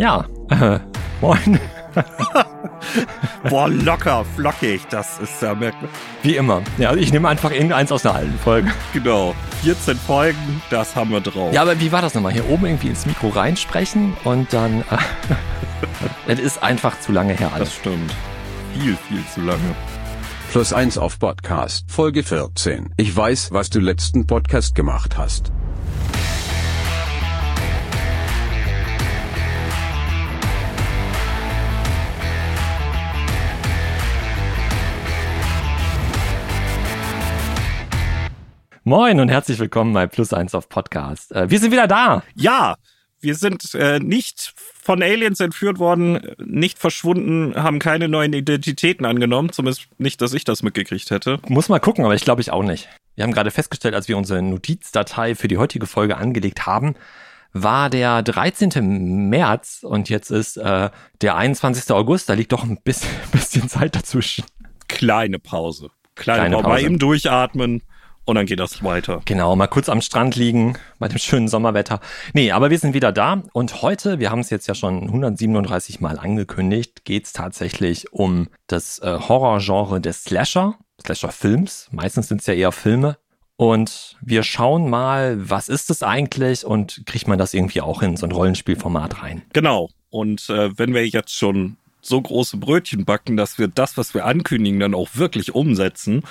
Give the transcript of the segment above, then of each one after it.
Ja, äh, moin. Boah, locker, flockig, das ist ja merkwürdig. Wie immer. Ja, ich nehme einfach irgendeins aus einer alten Folge. Genau, 14 Folgen, das haben wir drauf. Ja, aber wie war das nochmal? Hier oben irgendwie ins Mikro reinsprechen und dann... Äh, das ist einfach zu lange her alles. Das stimmt. Viel, viel zu lange. Plus eins auf Podcast, Folge 14. Ich weiß, was du letzten Podcast gemacht hast. Moin und herzlich willkommen bei Plus eins auf Podcast. Äh, wir sind wieder da. Ja, wir sind äh, nicht von Aliens entführt worden, nicht verschwunden, haben keine neuen Identitäten angenommen. Zumindest nicht, dass ich das mitgekriegt hätte. Muss mal gucken, aber ich glaube ich auch nicht. Wir haben gerade festgestellt, als wir unsere Notizdatei für die heutige Folge angelegt haben, war der 13. März und jetzt ist äh, der 21. August. Da liegt doch ein bisschen, bisschen Zeit dazwischen. Kleine Pause. Kleine, Kleine Pause. Pause. Bei ihm durchatmen und dann geht das weiter. Genau, mal kurz am Strand liegen bei dem schönen Sommerwetter. Nee, aber wir sind wieder da und heute, wir haben es jetzt ja schon 137 Mal angekündigt, geht es tatsächlich um das äh, Horrorgenre des Slasher, Slasher-Films. Meistens sind es ja eher Filme. Und wir schauen mal, was ist es eigentlich und kriegt man das irgendwie auch in so ein Rollenspielformat rein. Genau. Und äh, wenn wir jetzt schon so große Brötchen backen, dass wir das, was wir ankündigen, dann auch wirklich umsetzen,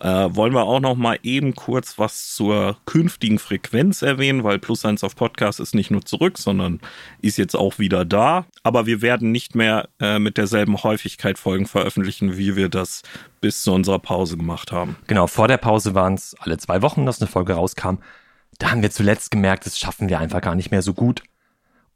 äh, wollen wir auch noch mal eben kurz was zur künftigen Frequenz erwähnen, weil Plus eins auf Podcast ist nicht nur zurück, sondern ist jetzt auch wieder da. Aber wir werden nicht mehr äh, mit derselben Häufigkeit Folgen veröffentlichen, wie wir das bis zu unserer Pause gemacht haben. Genau, vor der Pause waren es alle zwei Wochen, dass eine Folge rauskam. Da haben wir zuletzt gemerkt, das schaffen wir einfach gar nicht mehr so gut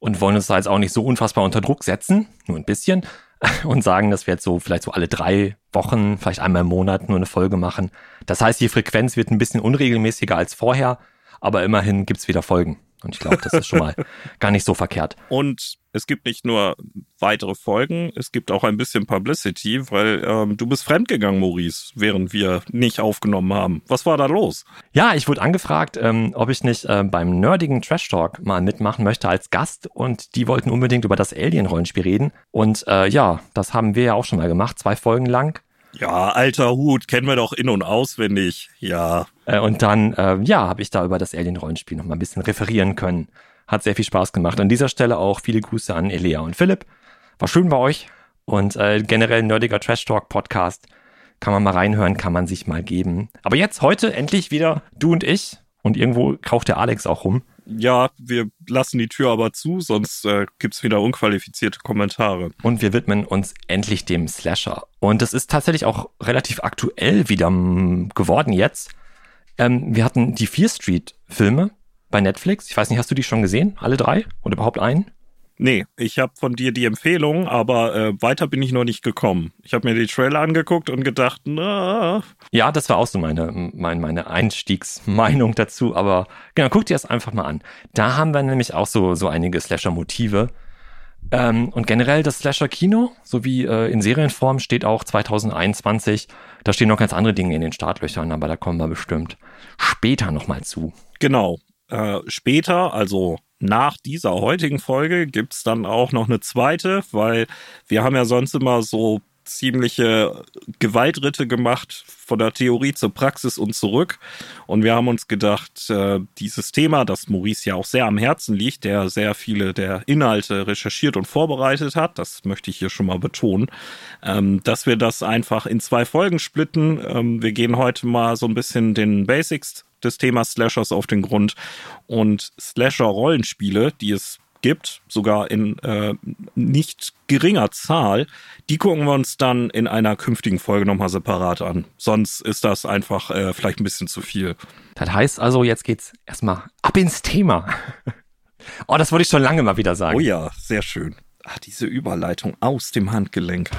und wollen uns da jetzt auch nicht so unfassbar unter Druck setzen, nur ein bisschen, und sagen, dass wir jetzt so vielleicht so alle drei Wochen, vielleicht einmal im Monat nur eine Folge machen. Das heißt, die Frequenz wird ein bisschen unregelmäßiger als vorher, aber immerhin gibt's wieder Folgen. Und ich glaube, das ist schon mal gar nicht so verkehrt. Und es gibt nicht nur weitere Folgen, es gibt auch ein bisschen Publicity, weil ähm, du bist fremdgegangen, Maurice, während wir nicht aufgenommen haben. Was war da los? Ja, ich wurde angefragt, ähm, ob ich nicht äh, beim nerdigen Trash Talk mal mitmachen möchte als Gast und die wollten unbedingt über das Alien-Rollenspiel reden. Und äh, ja, das haben wir ja auch schon mal gemacht, zwei Folgen lang. Ja, alter Hut, kennen wir doch in- und auswendig. Ja. Äh, und dann, äh, ja, habe ich da über das Alien-Rollenspiel noch mal ein bisschen referieren können. Hat sehr viel Spaß gemacht. An dieser Stelle auch viele Grüße an Elea und Philipp. War schön bei euch. Und äh, generell nerdiger Trash Talk Podcast. Kann man mal reinhören, kann man sich mal geben. Aber jetzt heute endlich wieder du und ich. Und irgendwo kauft der Alex auch rum. Ja, wir lassen die Tür aber zu, sonst äh, gibt's wieder unqualifizierte Kommentare. Und wir widmen uns endlich dem Slasher. Und das ist tatsächlich auch relativ aktuell wieder mm, geworden jetzt. Ähm, wir hatten die Fear Street Filme bei Netflix. Ich weiß nicht, hast du die schon gesehen? Alle drei? Oder überhaupt einen? Nee, ich habe von dir die Empfehlung, aber äh, weiter bin ich noch nicht gekommen. Ich habe mir die Trailer angeguckt und gedacht, na, Ja, das war auch so meine, meine, meine Einstiegsmeinung dazu. Aber genau, guck dir das einfach mal an. Da haben wir nämlich auch so, so einige Slasher-Motive. Ähm, und generell das Slasher-Kino, so wie äh, in Serienform, steht auch 2021. Da stehen noch ganz andere Dinge in den Startlöchern, aber da kommen wir bestimmt später nochmal zu. Genau. Äh, später, also nach dieser heutigen Folge, gibt's dann auch noch eine zweite, weil wir haben ja sonst immer so ziemliche Gewaltritte gemacht von der Theorie zur Praxis und zurück. Und wir haben uns gedacht, äh, dieses Thema, das Maurice ja auch sehr am Herzen liegt, der sehr viele der Inhalte recherchiert und vorbereitet hat, das möchte ich hier schon mal betonen, ähm, dass wir das einfach in zwei Folgen splitten. Ähm, wir gehen heute mal so ein bisschen den Basics des Themas Slashers auf den Grund und Slasher-Rollenspiele, die es gibt, sogar in äh, nicht geringer Zahl, die gucken wir uns dann in einer künftigen Folge nochmal separat an. Sonst ist das einfach äh, vielleicht ein bisschen zu viel. Das heißt also, jetzt geht's erstmal ab ins Thema. Oh, das wollte ich schon lange mal wieder sagen. Oh ja, sehr schön. Ach, diese Überleitung aus dem Handgelenk.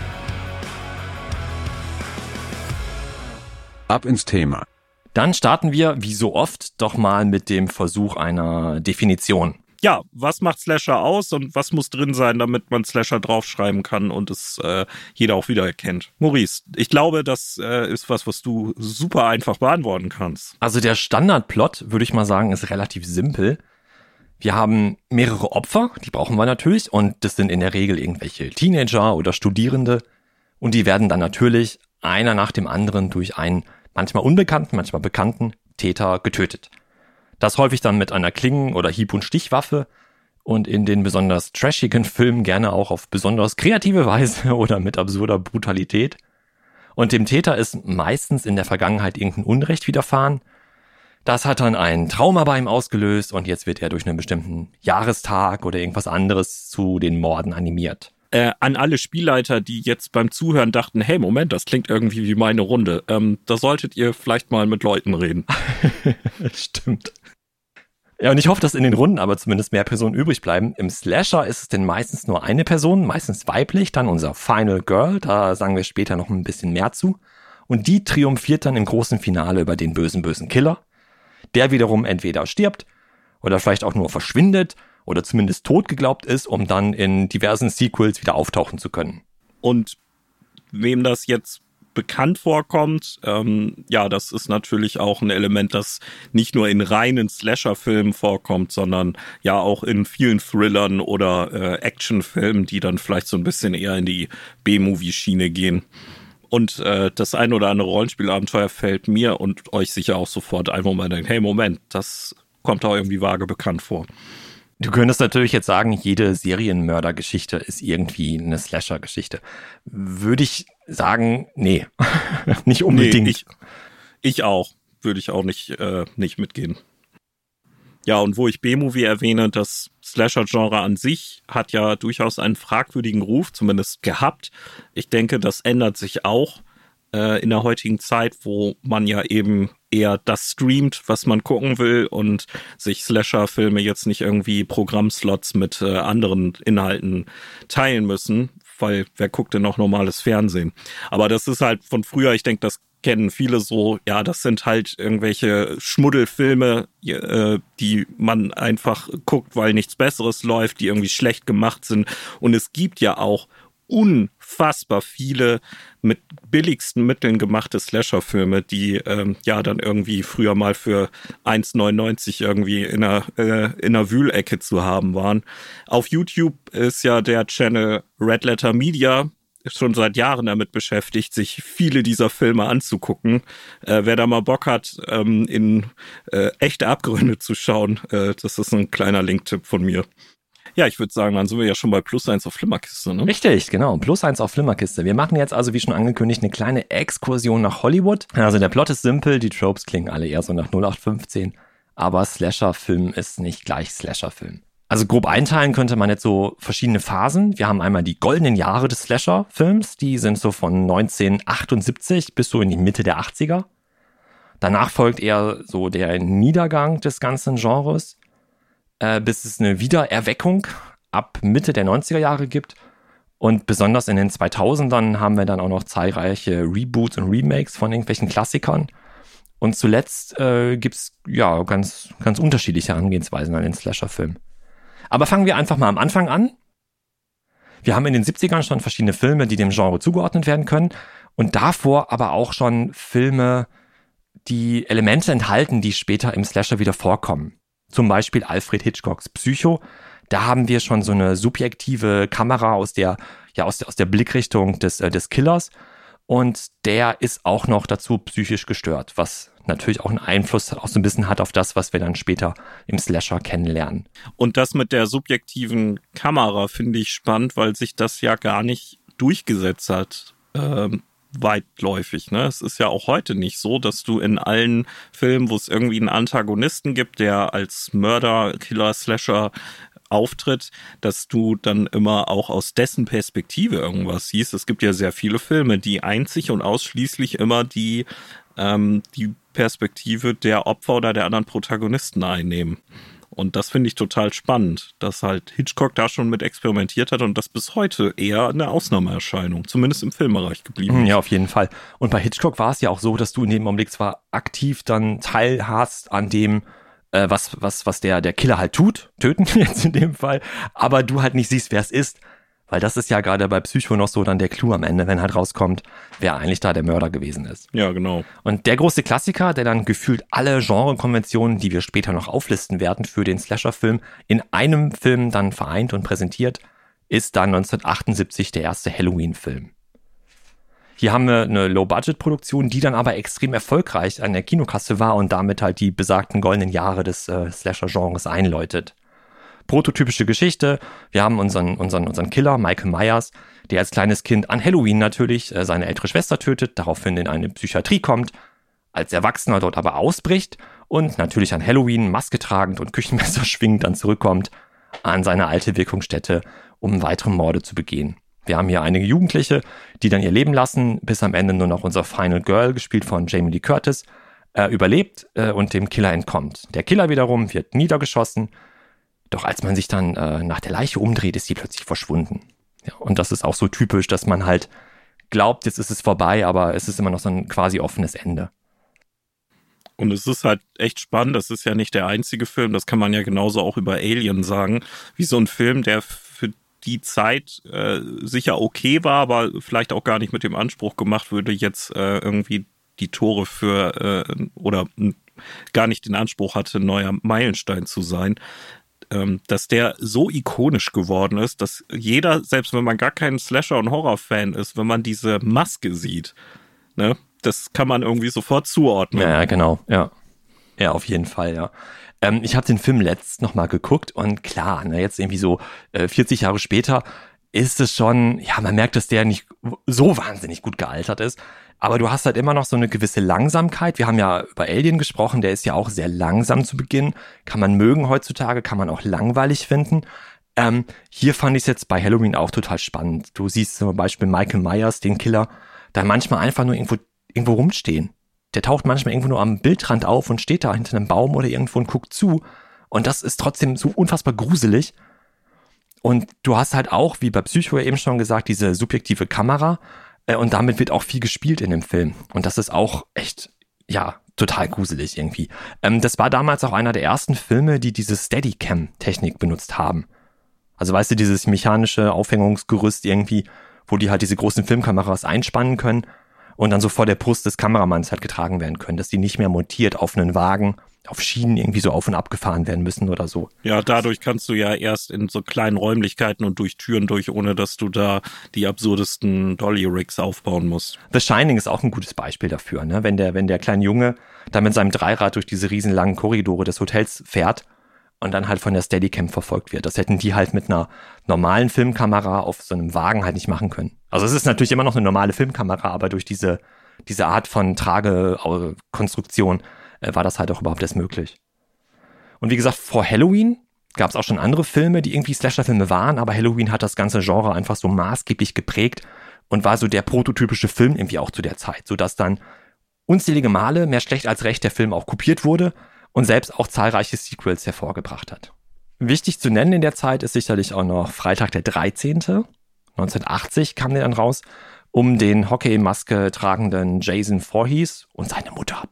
Ab ins Thema. Dann starten wir, wie so oft, doch mal mit dem Versuch einer Definition. Ja, was macht Slasher aus und was muss drin sein, damit man Slasher draufschreiben kann und es äh, jeder auch wiedererkennt? Maurice, ich glaube, das äh, ist was, was du super einfach beantworten kannst. Also der Standardplot, würde ich mal sagen, ist relativ simpel. Wir haben mehrere Opfer, die brauchen wir natürlich, und das sind in der Regel irgendwelche Teenager oder Studierende, und die werden dann natürlich einer nach dem anderen durch einen manchmal unbekannten, manchmal bekannten Täter getötet. Das häufig dann mit einer Klingen- oder Hieb- und Stichwaffe und in den besonders trashigen Filmen gerne auch auf besonders kreative Weise oder mit absurder Brutalität. Und dem Täter ist meistens in der Vergangenheit irgendein Unrecht widerfahren. Das hat dann ein Trauma bei ihm ausgelöst und jetzt wird er durch einen bestimmten Jahrestag oder irgendwas anderes zu den Morden animiert. Äh, an alle Spielleiter, die jetzt beim Zuhören dachten, hey, Moment, das klingt irgendwie wie meine Runde. Ähm, da solltet ihr vielleicht mal mit Leuten reden. Stimmt. Ja, und ich hoffe, dass in den Runden aber zumindest mehr Personen übrig bleiben. Im Slasher ist es denn meistens nur eine Person, meistens weiblich, dann unser Final Girl, da sagen wir später noch ein bisschen mehr zu. Und die triumphiert dann im großen Finale über den bösen, bösen Killer. Der wiederum entweder stirbt oder vielleicht auch nur verschwindet oder zumindest tot geglaubt ist, um dann in diversen Sequels wieder auftauchen zu können. Und wem das jetzt bekannt vorkommt. Ähm, ja, das ist natürlich auch ein Element, das nicht nur in reinen Slasher-Filmen vorkommt, sondern ja auch in vielen Thrillern oder äh, Actionfilmen, die dann vielleicht so ein bisschen eher in die B-Movie-Schiene gehen. Und äh, das ein oder andere Rollenspielabenteuer fällt mir und euch sicher auch sofort ein, wo man denkt, hey, Moment, das kommt auch irgendwie vage bekannt vor. Du könntest natürlich jetzt sagen, jede Serienmördergeschichte ist irgendwie eine Slasher-Geschichte. Würde ich sagen, nee, nicht unbedingt. Nee, ich, ich auch, würde ich auch nicht, äh, nicht mitgehen. Ja, und wo ich B-Movie erwähne, das Slasher-Genre an sich hat ja durchaus einen fragwürdigen Ruf, zumindest gehabt. Ich denke, das ändert sich auch äh, in der heutigen Zeit, wo man ja eben eher das streamt, was man gucken will und sich Slasher-Filme jetzt nicht irgendwie Programmslots mit äh, anderen Inhalten teilen müssen, weil wer guckt denn noch normales Fernsehen? Aber das ist halt von früher, ich denke, das kennen viele so, ja, das sind halt irgendwelche Schmuddelfilme, äh, die man einfach guckt, weil nichts Besseres läuft, die irgendwie schlecht gemacht sind. Und es gibt ja auch unfassbar viele mit billigsten Mitteln gemachte Slasher-Filme, die ähm, ja dann irgendwie früher mal für 1,99 irgendwie in einer, äh, in einer Wühlecke zu haben waren. Auf YouTube ist ja der Channel Red Letter Media schon seit Jahren damit beschäftigt, sich viele dieser Filme anzugucken. Äh, wer da mal Bock hat, ähm, in äh, echte Abgründe zu schauen, äh, das ist ein kleiner Linktipp von mir. Ja, ich würde sagen, dann sind wir ja schon bei Plus eins auf Flimmerkiste, ne? Richtig, genau. Plus eins auf Flimmerkiste. Wir machen jetzt also, wie schon angekündigt, eine kleine Exkursion nach Hollywood. Also der Plot ist simpel, die Tropes klingen alle eher so nach 0815, aber Slasher-Film ist nicht gleich Slasher-Film. Also grob einteilen könnte man jetzt so verschiedene Phasen. Wir haben einmal die goldenen Jahre des Slasher-Films, die sind so von 1978 bis so in die Mitte der 80er. Danach folgt eher so der Niedergang des ganzen Genres äh, bis es eine Wiedererweckung ab Mitte der 90er Jahre gibt. Und besonders in den 2000ern haben wir dann auch noch zahlreiche Reboots und Remakes von irgendwelchen Klassikern. Und zuletzt äh, gibt es ja ganz, ganz unterschiedliche Herangehensweisen an den Slasher-Film. Aber fangen wir einfach mal am Anfang an. Wir haben in den 70ern schon verschiedene Filme, die dem Genre zugeordnet werden können. Und davor aber auch schon Filme, die Elemente enthalten, die später im Slasher wieder vorkommen. Zum Beispiel Alfred Hitchcocks Psycho. Da haben wir schon so eine subjektive Kamera aus der, ja, aus der, aus der Blickrichtung des, äh, des Killers. Und der ist auch noch dazu psychisch gestört, was natürlich auch einen Einfluss auch so ein bisschen hat auf das, was wir dann später im Slasher kennenlernen. Und das mit der subjektiven Kamera finde ich spannend, weil sich das ja gar nicht durchgesetzt hat. Ähm, weitläufig. Ne? Es ist ja auch heute nicht so, dass du in allen Filmen, wo es irgendwie einen Antagonisten gibt, der als Mörder, Killer, Slasher auftritt, dass du dann immer auch aus dessen Perspektive irgendwas siehst. Es gibt ja sehr viele Filme, die einzig und ausschließlich immer die, ähm, die Perspektive der Opfer oder der anderen Protagonisten einnehmen. Und das finde ich total spannend, dass halt Hitchcock da schon mit experimentiert hat und das bis heute eher eine Ausnahmeerscheinung, zumindest im Filmbereich geblieben ist. Ja, auf jeden Fall. Und bei Hitchcock war es ja auch so, dass du in dem Augenblick zwar aktiv dann teilhast an dem, äh, was, was, was der, der Killer halt tut, töten jetzt in dem Fall, aber du halt nicht siehst, wer es ist, Weil das ist ja gerade bei Psycho noch so dann der Clou am Ende, wenn halt rauskommt, wer eigentlich da der Mörder gewesen ist. Ja, genau. Und der große Klassiker, der dann gefühlt alle Genrekonventionen, die wir später noch auflisten werden für den Slasher-Film, in einem Film dann vereint und präsentiert, ist dann 1978 der erste Halloween-Film. Hier haben wir eine Low-Budget-Produktion, die dann aber extrem erfolgreich an der Kinokasse war und damit halt die besagten goldenen Jahre des äh, Slasher-Genres einläutet prototypische Geschichte. Wir haben unseren, unseren, unseren Killer, Michael Myers, der als kleines Kind an Halloween natürlich äh, seine ältere Schwester tötet, daraufhin in eine Psychiatrie kommt, als Erwachsener dort aber ausbricht und natürlich an Halloween Maske tragend und Küchenmesser schwingend dann zurückkommt an seine alte Wirkungsstätte, um weitere Morde zu begehen. Wir haben hier einige Jugendliche, die dann ihr Leben lassen, bis am Ende nur noch unser Final Girl, gespielt von Jamie Lee Curtis, äh, überlebt äh, und dem Killer entkommt. Der Killer wiederum wird niedergeschossen, doch als man sich dann äh, nach der Leiche umdreht, ist sie plötzlich verschwunden. Ja, und das ist auch so typisch, dass man halt glaubt, jetzt ist es vorbei, aber es ist immer noch so ein quasi offenes Ende. Und es ist halt echt spannend. Das ist ja nicht der einzige Film. Das kann man ja genauso auch über Alien sagen. Wie so ein Film, der für die Zeit äh, sicher okay war, aber vielleicht auch gar nicht mit dem Anspruch gemacht würde, jetzt äh, irgendwie die Tore für äh, oder gar nicht den Anspruch hatte, neuer Meilenstein zu sein dass der so ikonisch geworden ist, dass jeder, selbst wenn man gar kein Slasher- und Horror-Fan ist, wenn man diese Maske sieht, ne, das kann man irgendwie sofort zuordnen. Ja, genau, ja. Ja, auf jeden Fall, ja. Ähm, ich habe den Film letzt nochmal geguckt und klar, ne, jetzt irgendwie so äh, 40 Jahre später ist es schon, ja, man merkt, dass der nicht so wahnsinnig gut gealtert ist. Aber du hast halt immer noch so eine gewisse Langsamkeit. Wir haben ja über Alien gesprochen, der ist ja auch sehr langsam zu Beginn. Kann man mögen heutzutage, kann man auch langweilig finden. Ähm, hier fand ich es jetzt bei Halloween auch total spannend. Du siehst zum Beispiel Michael Myers, den Killer, da manchmal einfach nur irgendwo, irgendwo rumstehen. Der taucht manchmal irgendwo nur am Bildrand auf und steht da hinter einem Baum oder irgendwo und guckt zu. Und das ist trotzdem so unfassbar gruselig. Und du hast halt auch, wie bei Psycho eben schon gesagt, diese subjektive Kamera. Äh, und damit wird auch viel gespielt in dem Film. Und das ist auch echt, ja, total gruselig irgendwie. Ähm, das war damals auch einer der ersten Filme, die diese Steadicam-Technik benutzt haben. Also weißt du, dieses mechanische Aufhängungsgerüst irgendwie, wo die halt diese großen Filmkameras einspannen können und dann so vor der Brust des Kameramanns halt getragen werden können, dass die nicht mehr montiert auf einen Wagen auf Schienen irgendwie so auf und ab gefahren werden müssen oder so. Ja, dadurch kannst du ja erst in so kleinen Räumlichkeiten und durch Türen durch, ohne dass du da die absurdesten Dolly-Rigs aufbauen musst. The Shining ist auch ein gutes Beispiel dafür, ne? Wenn der, wenn der kleine Junge da mit seinem Dreirad durch diese riesenlangen Korridore des Hotels fährt und dann halt von der Steadicam verfolgt wird. Das hätten die halt mit einer normalen Filmkamera auf so einem Wagen halt nicht machen können. Also es ist natürlich immer noch eine normale Filmkamera, aber durch diese, diese Art von Tragekonstruktion äh, war das halt auch überhaupt erst möglich. Und wie gesagt, vor Halloween gab es auch schon andere Filme, die irgendwie Slasher-Filme waren, aber Halloween hat das ganze Genre einfach so maßgeblich geprägt und war so der prototypische Film irgendwie auch zu der Zeit, sodass dann unzählige Male, mehr schlecht als recht, der Film auch kopiert wurde und selbst auch zahlreiche Sequels hervorgebracht hat. Wichtig zu nennen in der Zeit ist sicherlich auch noch Freitag der 13. 1980 kam der dann raus, um den Hockeymaske tragenden Jason Voorhees und seine Mutter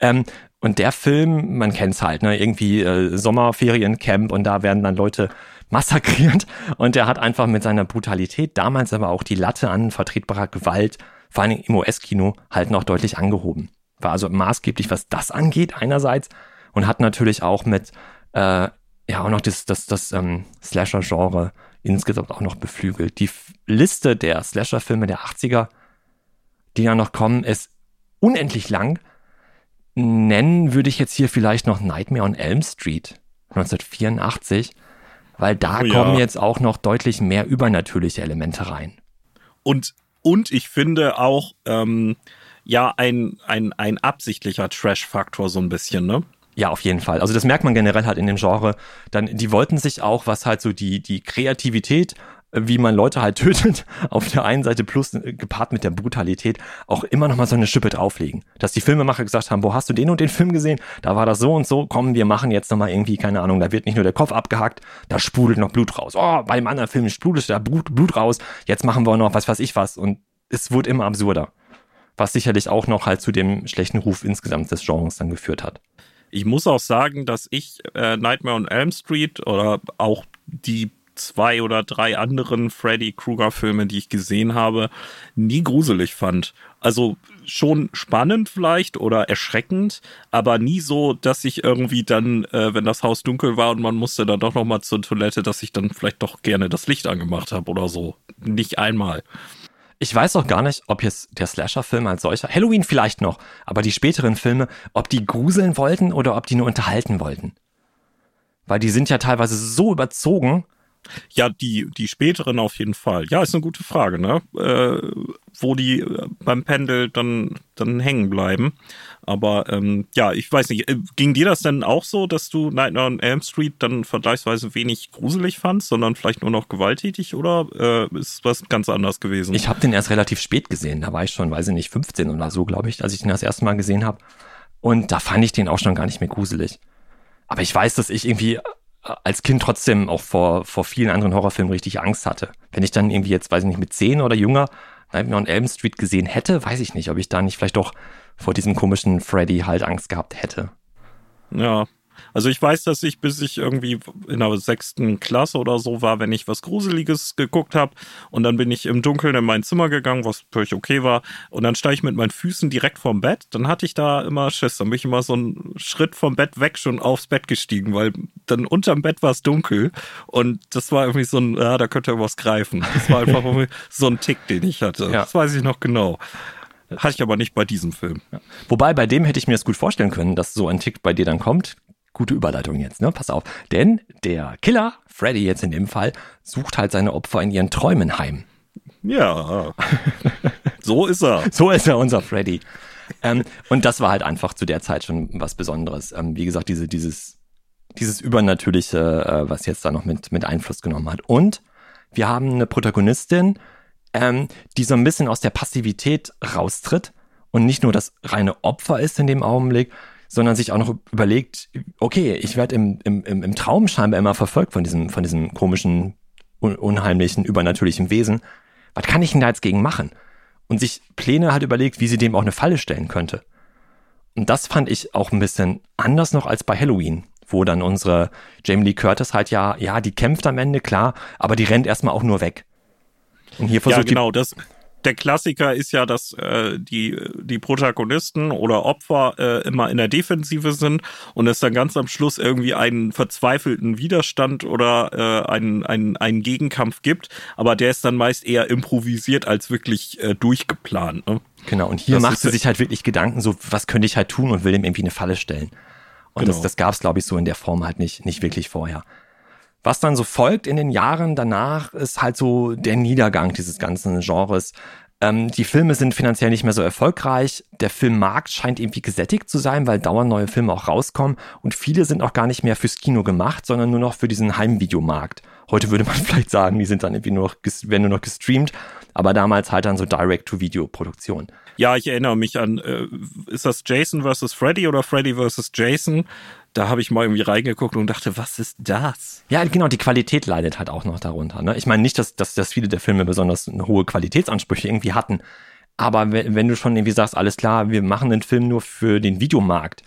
ähm, und der Film, man kennt's halt, ne, irgendwie äh, Sommerferiencamp und da werden dann Leute massakriert und der hat einfach mit seiner Brutalität damals aber auch die Latte an vertretbarer Gewalt, vor allem im US-Kino, halt noch deutlich angehoben. War also maßgeblich, was das angeht einerseits und hat natürlich auch mit äh, ja auch noch das, das, das ähm, Slasher-Genre insgesamt auch noch beflügelt. Die Liste der Slasher-Filme der 80er, die ja noch kommen, ist unendlich lang Nennen würde ich jetzt hier vielleicht noch Nightmare on Elm Street 1984, weil da oh ja. kommen jetzt auch noch deutlich mehr übernatürliche Elemente rein. Und, und ich finde auch, ähm, ja, ein, ein, ein absichtlicher Trash-Faktor so ein bisschen, ne? Ja, auf jeden Fall. Also das merkt man generell halt in dem Genre. Dann, die wollten sich auch, was halt so die, die Kreativität wie man Leute halt tötet, auf der einen Seite plus äh, gepaart mit der Brutalität auch immer noch mal so eine Schippe drauflegen. Dass die Filmemacher gesagt haben, wo hast du den und den Film gesehen? Da war das so und so, komm, wir machen jetzt noch mal irgendwie, keine Ahnung, da wird nicht nur der Kopf abgehackt, da sprudelt noch Blut raus. Oh, beim anderen Film sprudelt da Blut, Blut raus, jetzt machen wir noch was weiß ich was. Und es wurde immer absurder. Was sicherlich auch noch halt zu dem schlechten Ruf insgesamt des Genres dann geführt hat. Ich muss auch sagen, dass ich äh, Nightmare on Elm Street oder auch die zwei oder drei anderen Freddy Krueger Filme, die ich gesehen habe, nie gruselig fand. Also schon spannend vielleicht oder erschreckend, aber nie so, dass ich irgendwie dann, äh, wenn das Haus dunkel war und man musste dann doch noch mal zur Toilette, dass ich dann vielleicht doch gerne das Licht angemacht habe oder so. Nicht einmal. Ich weiß auch gar nicht, ob jetzt der Slasher-Film als solcher, Halloween vielleicht noch, aber die späteren Filme, ob die gruseln wollten oder ob die nur unterhalten wollten. Weil die sind ja teilweise so überzogen, ja, die, die späteren auf jeden Fall. Ja, ist eine gute Frage, ne? Äh, wo die äh, beim Pendel dann, dann hängen bleiben. Aber ähm, ja, ich weiß nicht, äh, ging dir das denn auch so, dass du Nightmare on Elm Street dann vergleichsweise wenig gruselig fandst, sondern vielleicht nur noch gewalttätig oder äh, ist was ganz anders gewesen? Ich habe den erst relativ spät gesehen. Da war ich schon, weiß ich nicht, 15 oder so, glaube ich, als ich den das erste Mal gesehen habe. Und da fand ich den auch schon gar nicht mehr gruselig. Aber ich weiß, dass ich irgendwie als Kind trotzdem auch vor, vor vielen anderen Horrorfilmen richtig Angst hatte. Wenn ich dann irgendwie jetzt, weiß ich nicht, mit zehn oder jünger Nightmare on Elm Street gesehen hätte, weiß ich nicht, ob ich da nicht vielleicht doch vor diesem komischen Freddy halt Angst gehabt hätte. Ja, also ich weiß, dass ich, bis ich irgendwie in der sechsten Klasse oder so war, wenn ich was Gruseliges geguckt habe und dann bin ich im Dunkeln in mein Zimmer gegangen, was völlig okay war und dann steige ich mit meinen Füßen direkt vorm Bett, dann hatte ich da immer Schiss, dann bin ich immer so einen Schritt vom Bett weg schon aufs Bett gestiegen, weil dann unterm Bett war es dunkel und das war irgendwie so ein, ja, da könnte irgendwas greifen. Das war einfach so ein Tick, den ich hatte. Ja. Das weiß ich noch genau. Hatte ich aber nicht bei diesem Film. Ja. Wobei, bei dem hätte ich mir das gut vorstellen können, dass so ein Tick bei dir dann kommt gute Überleitung jetzt, ne? Pass auf. Denn der Killer, Freddy jetzt in dem Fall, sucht halt seine Opfer in ihren Träumen heim. Ja. so ist er. So ist er, unser Freddy. Ähm, und das war halt einfach zu der Zeit schon was Besonderes. Ähm, wie gesagt, diese, dieses, dieses Übernatürliche, äh, was jetzt da noch mit, mit Einfluss genommen hat. Und wir haben eine Protagonistin, ähm, die so ein bisschen aus der Passivität raustritt und nicht nur das reine Opfer ist in dem Augenblick, sondern sich auch noch überlegt, okay, ich werde im, im, im Traum scheinbar immer verfolgt von diesem, von diesem komischen, unheimlichen, übernatürlichen Wesen. Was kann ich denn da jetzt gegen machen? Und sich Pläne halt überlegt, wie sie dem auch eine Falle stellen könnte. Und das fand ich auch ein bisschen anders noch als bei Halloween, wo dann unsere Jamie Lee Curtis halt ja, ja, die kämpft am Ende, klar, aber die rennt erstmal auch nur weg. Und hier versucht ja, genau, das, der Klassiker ist ja, dass äh, die, die Protagonisten oder Opfer äh, immer in der Defensive sind und es dann ganz am Schluss irgendwie einen verzweifelten Widerstand oder äh, einen, einen, einen Gegenkampf gibt. Aber der ist dann meist eher improvisiert als wirklich äh, durchgeplant. Ne? Genau, und hier das macht sie sich halt wirklich Gedanken, so was könnte ich halt tun und will ihm irgendwie eine Falle stellen. Und genau. das, das gab es, glaube ich, so in der Form halt nicht, nicht wirklich vorher. Was dann so folgt in den Jahren danach, ist halt so der Niedergang dieses ganzen Genres. Ähm, die Filme sind finanziell nicht mehr so erfolgreich. Der Filmmarkt scheint irgendwie gesättigt zu sein, weil dauernd neue Filme auch rauskommen. Und viele sind auch gar nicht mehr fürs Kino gemacht, sondern nur noch für diesen Heimvideomarkt. Heute würde man vielleicht sagen, die sind dann irgendwie nur noch, werden nur noch gestreamt. Aber damals halt dann so Direct-to-Video-Produktion. Ja, ich erinnere mich an, äh, ist das Jason vs. Freddy oder Freddy vs. Jason? Da habe ich mal irgendwie reingeguckt und dachte, was ist das? Ja, genau, die Qualität leidet halt auch noch darunter. Ne? Ich meine nicht, dass, dass, dass viele der Filme besonders hohe Qualitätsansprüche irgendwie hatten. Aber wenn, wenn du schon irgendwie sagst, alles klar, wir machen den Film nur für den Videomarkt,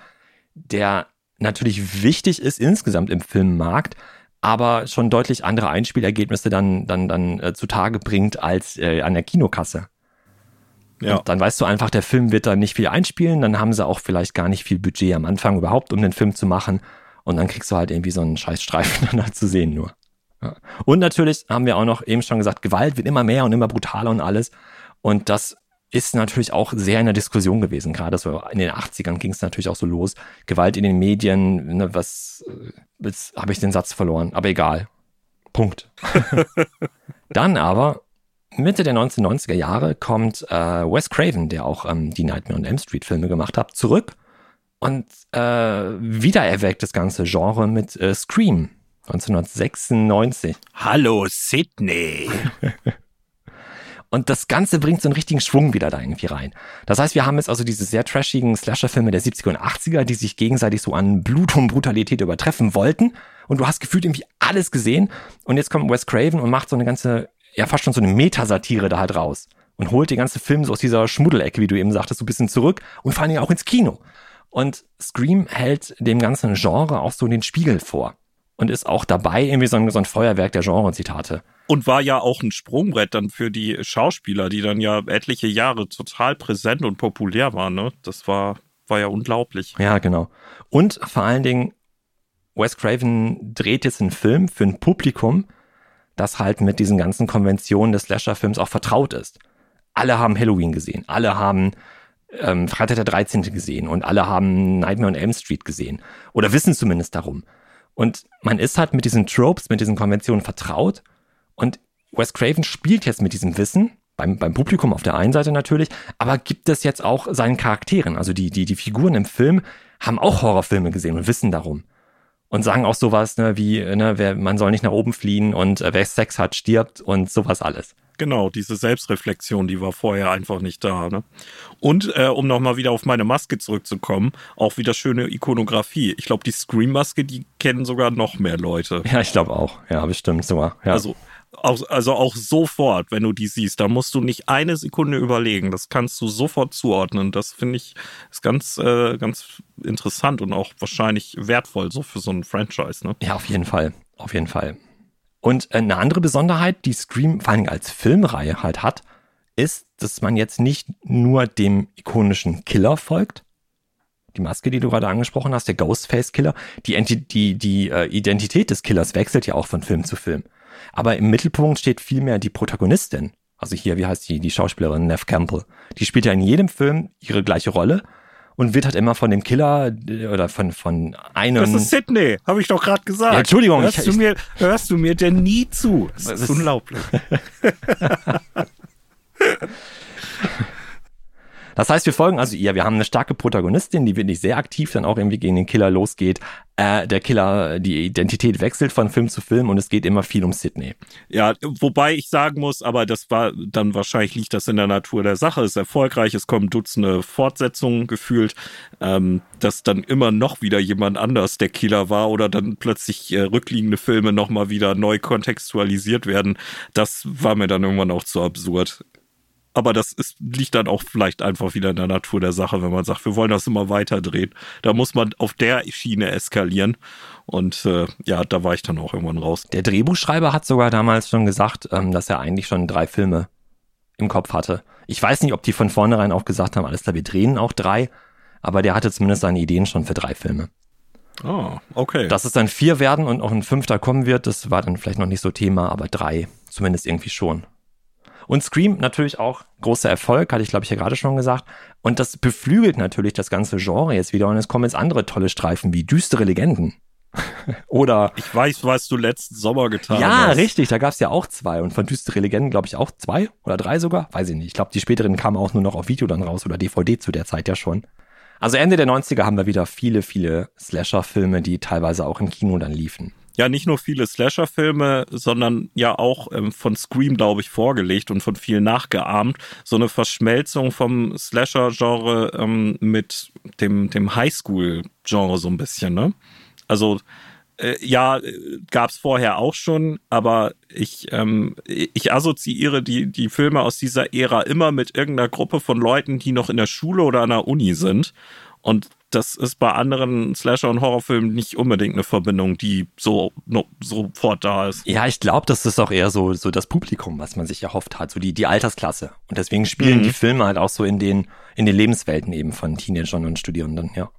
der natürlich wichtig ist insgesamt im Filmmarkt, aber schon deutlich andere Einspielergebnisse dann, dann, dann äh, zutage bringt als äh, an der Kinokasse. Ja. Und dann weißt du einfach, der Film wird da nicht viel einspielen, dann haben sie auch vielleicht gar nicht viel Budget am Anfang überhaupt, um den Film zu machen. Und dann kriegst du halt irgendwie so einen Scheißstreifen dann halt zu sehen nur. Ja. Und natürlich haben wir auch noch eben schon gesagt, Gewalt wird immer mehr und immer brutaler und alles. Und das ist natürlich auch sehr in der Diskussion gewesen. Gerade so in den 80ern ging es natürlich auch so los. Gewalt in den Medien, ne, was, äh, jetzt habe ich den Satz verloren, aber egal. Punkt. Dann aber Mitte der 1990er Jahre kommt äh, Wes Craven, der auch ähm, die Nightmare on Elm Street Filme gemacht hat, zurück und äh, wiedererweckt das ganze Genre mit äh, Scream 1996. Hallo Sydney. Und das Ganze bringt so einen richtigen Schwung wieder da irgendwie rein. Das heißt, wir haben jetzt also diese sehr trashigen Slasher-Filme der 70er und 80er, die sich gegenseitig so an Blut und Brutalität übertreffen wollten. Und du hast gefühlt irgendwie alles gesehen. Und jetzt kommt Wes Craven und macht so eine ganze ja fast schon so eine Metasatire da halt raus und holt die ganze Film so aus dieser Schmuddelecke, wie du eben sagtest, so ein bisschen zurück und vor allem auch ins Kino. Und Scream hält dem ganzen Genre auch so den Spiegel vor. und ist auch dabei irgendwie so ein, so ein Feuerwerk der Genre-Zitate. Und war ja auch ein Sprungbrett dann für die Schauspieler, die dann ja etliche Jahre total präsent und populär waren. Ne? Das war, war ja unglaublich. Ja, genau. Und vor allen Dingen, Wes Craven dreht jetzt einen Film für ein Publikum, das halt mit diesen ganzen Konventionen des Slasher-Films auch vertraut ist. Alle haben Halloween gesehen, alle haben ähm, Freitag der 13. gesehen und alle haben Nightmare on Elm Street gesehen oder wissen zumindest darum. Und man ist halt mit diesen Tropes, mit diesen Konventionen vertraut und Wes Craven spielt jetzt mit diesem Wissen, beim, beim Publikum auf der einen Seite natürlich, aber gibt es jetzt auch seinen Charakteren. Also die, die, die Figuren im Film haben auch Horrorfilme gesehen und wissen darum. Und sagen auch sowas, ne, wie, ne, wer, man soll nicht nach oben fliehen und äh, wer Sex hat, stirbt und sowas alles. Genau, diese Selbstreflexion, die war vorher einfach nicht da. Ne? Und äh, um nochmal wieder auf meine Maske zurückzukommen, auch wieder schöne Ikonografie. Ich glaube, die Scream-Maske, die kennen sogar noch mehr Leute. Ja, ich glaube auch. Ja, bestimmt sogar. Ja. Also, auch, also auch sofort, wenn du die siehst, da musst du nicht eine Sekunde überlegen. Das kannst du sofort zuordnen. Das finde ich ist ganz, äh, ganz interessant und auch wahrscheinlich wertvoll so für so ein Franchise. Ne? Ja, auf jeden Fall. Auf jeden Fall. Und eine andere Besonderheit, die Scream vor allem als Filmreihe halt hat, ist, dass man jetzt nicht nur dem ikonischen Killer folgt, die Maske, die du gerade angesprochen hast, der Ghostface-Killer, die, die, die äh, Identität des Killers wechselt ja auch von Film zu Film. Aber im Mittelpunkt steht vielmehr die Protagonistin. Also hier, wie heißt die, die Schauspielerin Nev Campbell. Die spielt ja in jedem Film ihre gleiche Rolle und wird halt immer von dem Killer äh, oder von, von einem. Das ist Sydney, habe ich doch gerade gesagt. Ja, Entschuldigung, hörst, ich, du mir, hörst du mir denn nie zu? Das, das ist unglaublich. Das heißt, wir folgen also ihr. Wir haben eine starke Protagonistin, die wirklich sehr aktiv dann auch irgendwie gegen den Killer losgeht. Äh, der Killer, die Identität wechselt von Film zu Film und es geht immer viel um Sydney. Ja, wobei ich sagen muss, aber das war dann wahrscheinlich liegt das in der Natur der Sache. Es ist erfolgreich, es kommen Dutzende Fortsetzungen gefühlt, ähm, dass dann immer noch wieder jemand anders der Killer war oder dann plötzlich äh, rückliegende Filme nochmal wieder neu kontextualisiert werden. Das war mir dann irgendwann auch zu absurd. Aber das ist, liegt dann auch vielleicht einfach wieder in der Natur der Sache, wenn man sagt, wir wollen das immer weiter drehen. Da muss man auf der Schiene eskalieren. Und äh, ja, da war ich dann auch irgendwann raus. Der Drehbuchschreiber hat sogar damals schon gesagt, ähm, dass er eigentlich schon drei Filme im Kopf hatte. Ich weiß nicht, ob die von vornherein auch gesagt haben, alles klar, wir drehen auch drei. Aber der hatte zumindest seine Ideen schon für drei Filme. Ah, oh, okay. Dass es dann vier werden und auch ein fünfter kommen wird, das war dann vielleicht noch nicht so Thema, aber drei zumindest irgendwie schon. Und Scream natürlich auch großer Erfolg, hatte ich glaube ich ja gerade schon gesagt. Und das beflügelt natürlich das ganze Genre jetzt wieder. Und es kommen jetzt andere tolle Streifen wie düstere Legenden. Oder. Ich weiß, was du letzten Sommer getan ja, hast. Ja, richtig. Da gab es ja auch zwei. Und von düstere Legenden glaube ich auch zwei oder drei sogar. Weiß ich nicht. Ich glaube, die späteren kamen auch nur noch auf Video dann raus oder DVD zu der Zeit ja schon. Also Ende der 90er haben wir wieder viele, viele Slasher-Filme, die teilweise auch im Kino dann liefen ja nicht nur viele Slasher-Filme, sondern ja auch ähm, von Scream, glaube ich, vorgelegt und von vielen nachgeahmt. So eine Verschmelzung vom Slasher-Genre ähm, mit dem, dem Highschool-Genre so ein bisschen, ne? Also äh, ja, gab es vorher auch schon, aber ich, ähm, ich assoziiere die, die Filme aus dieser Ära immer mit irgendeiner Gruppe von Leuten, die noch in der Schule oder an der Uni sind. Und das ist bei anderen Slasher- und Horrorfilmen nicht unbedingt eine Verbindung, die so no, sofort da ist. Ja, ich glaube, das ist auch eher so, so das Publikum, was man sich erhofft hat, so die, die Altersklasse. Und deswegen spielen mhm. die Filme halt auch so in den, in den Lebenswelten eben von Teenagern und Studierenden, ja.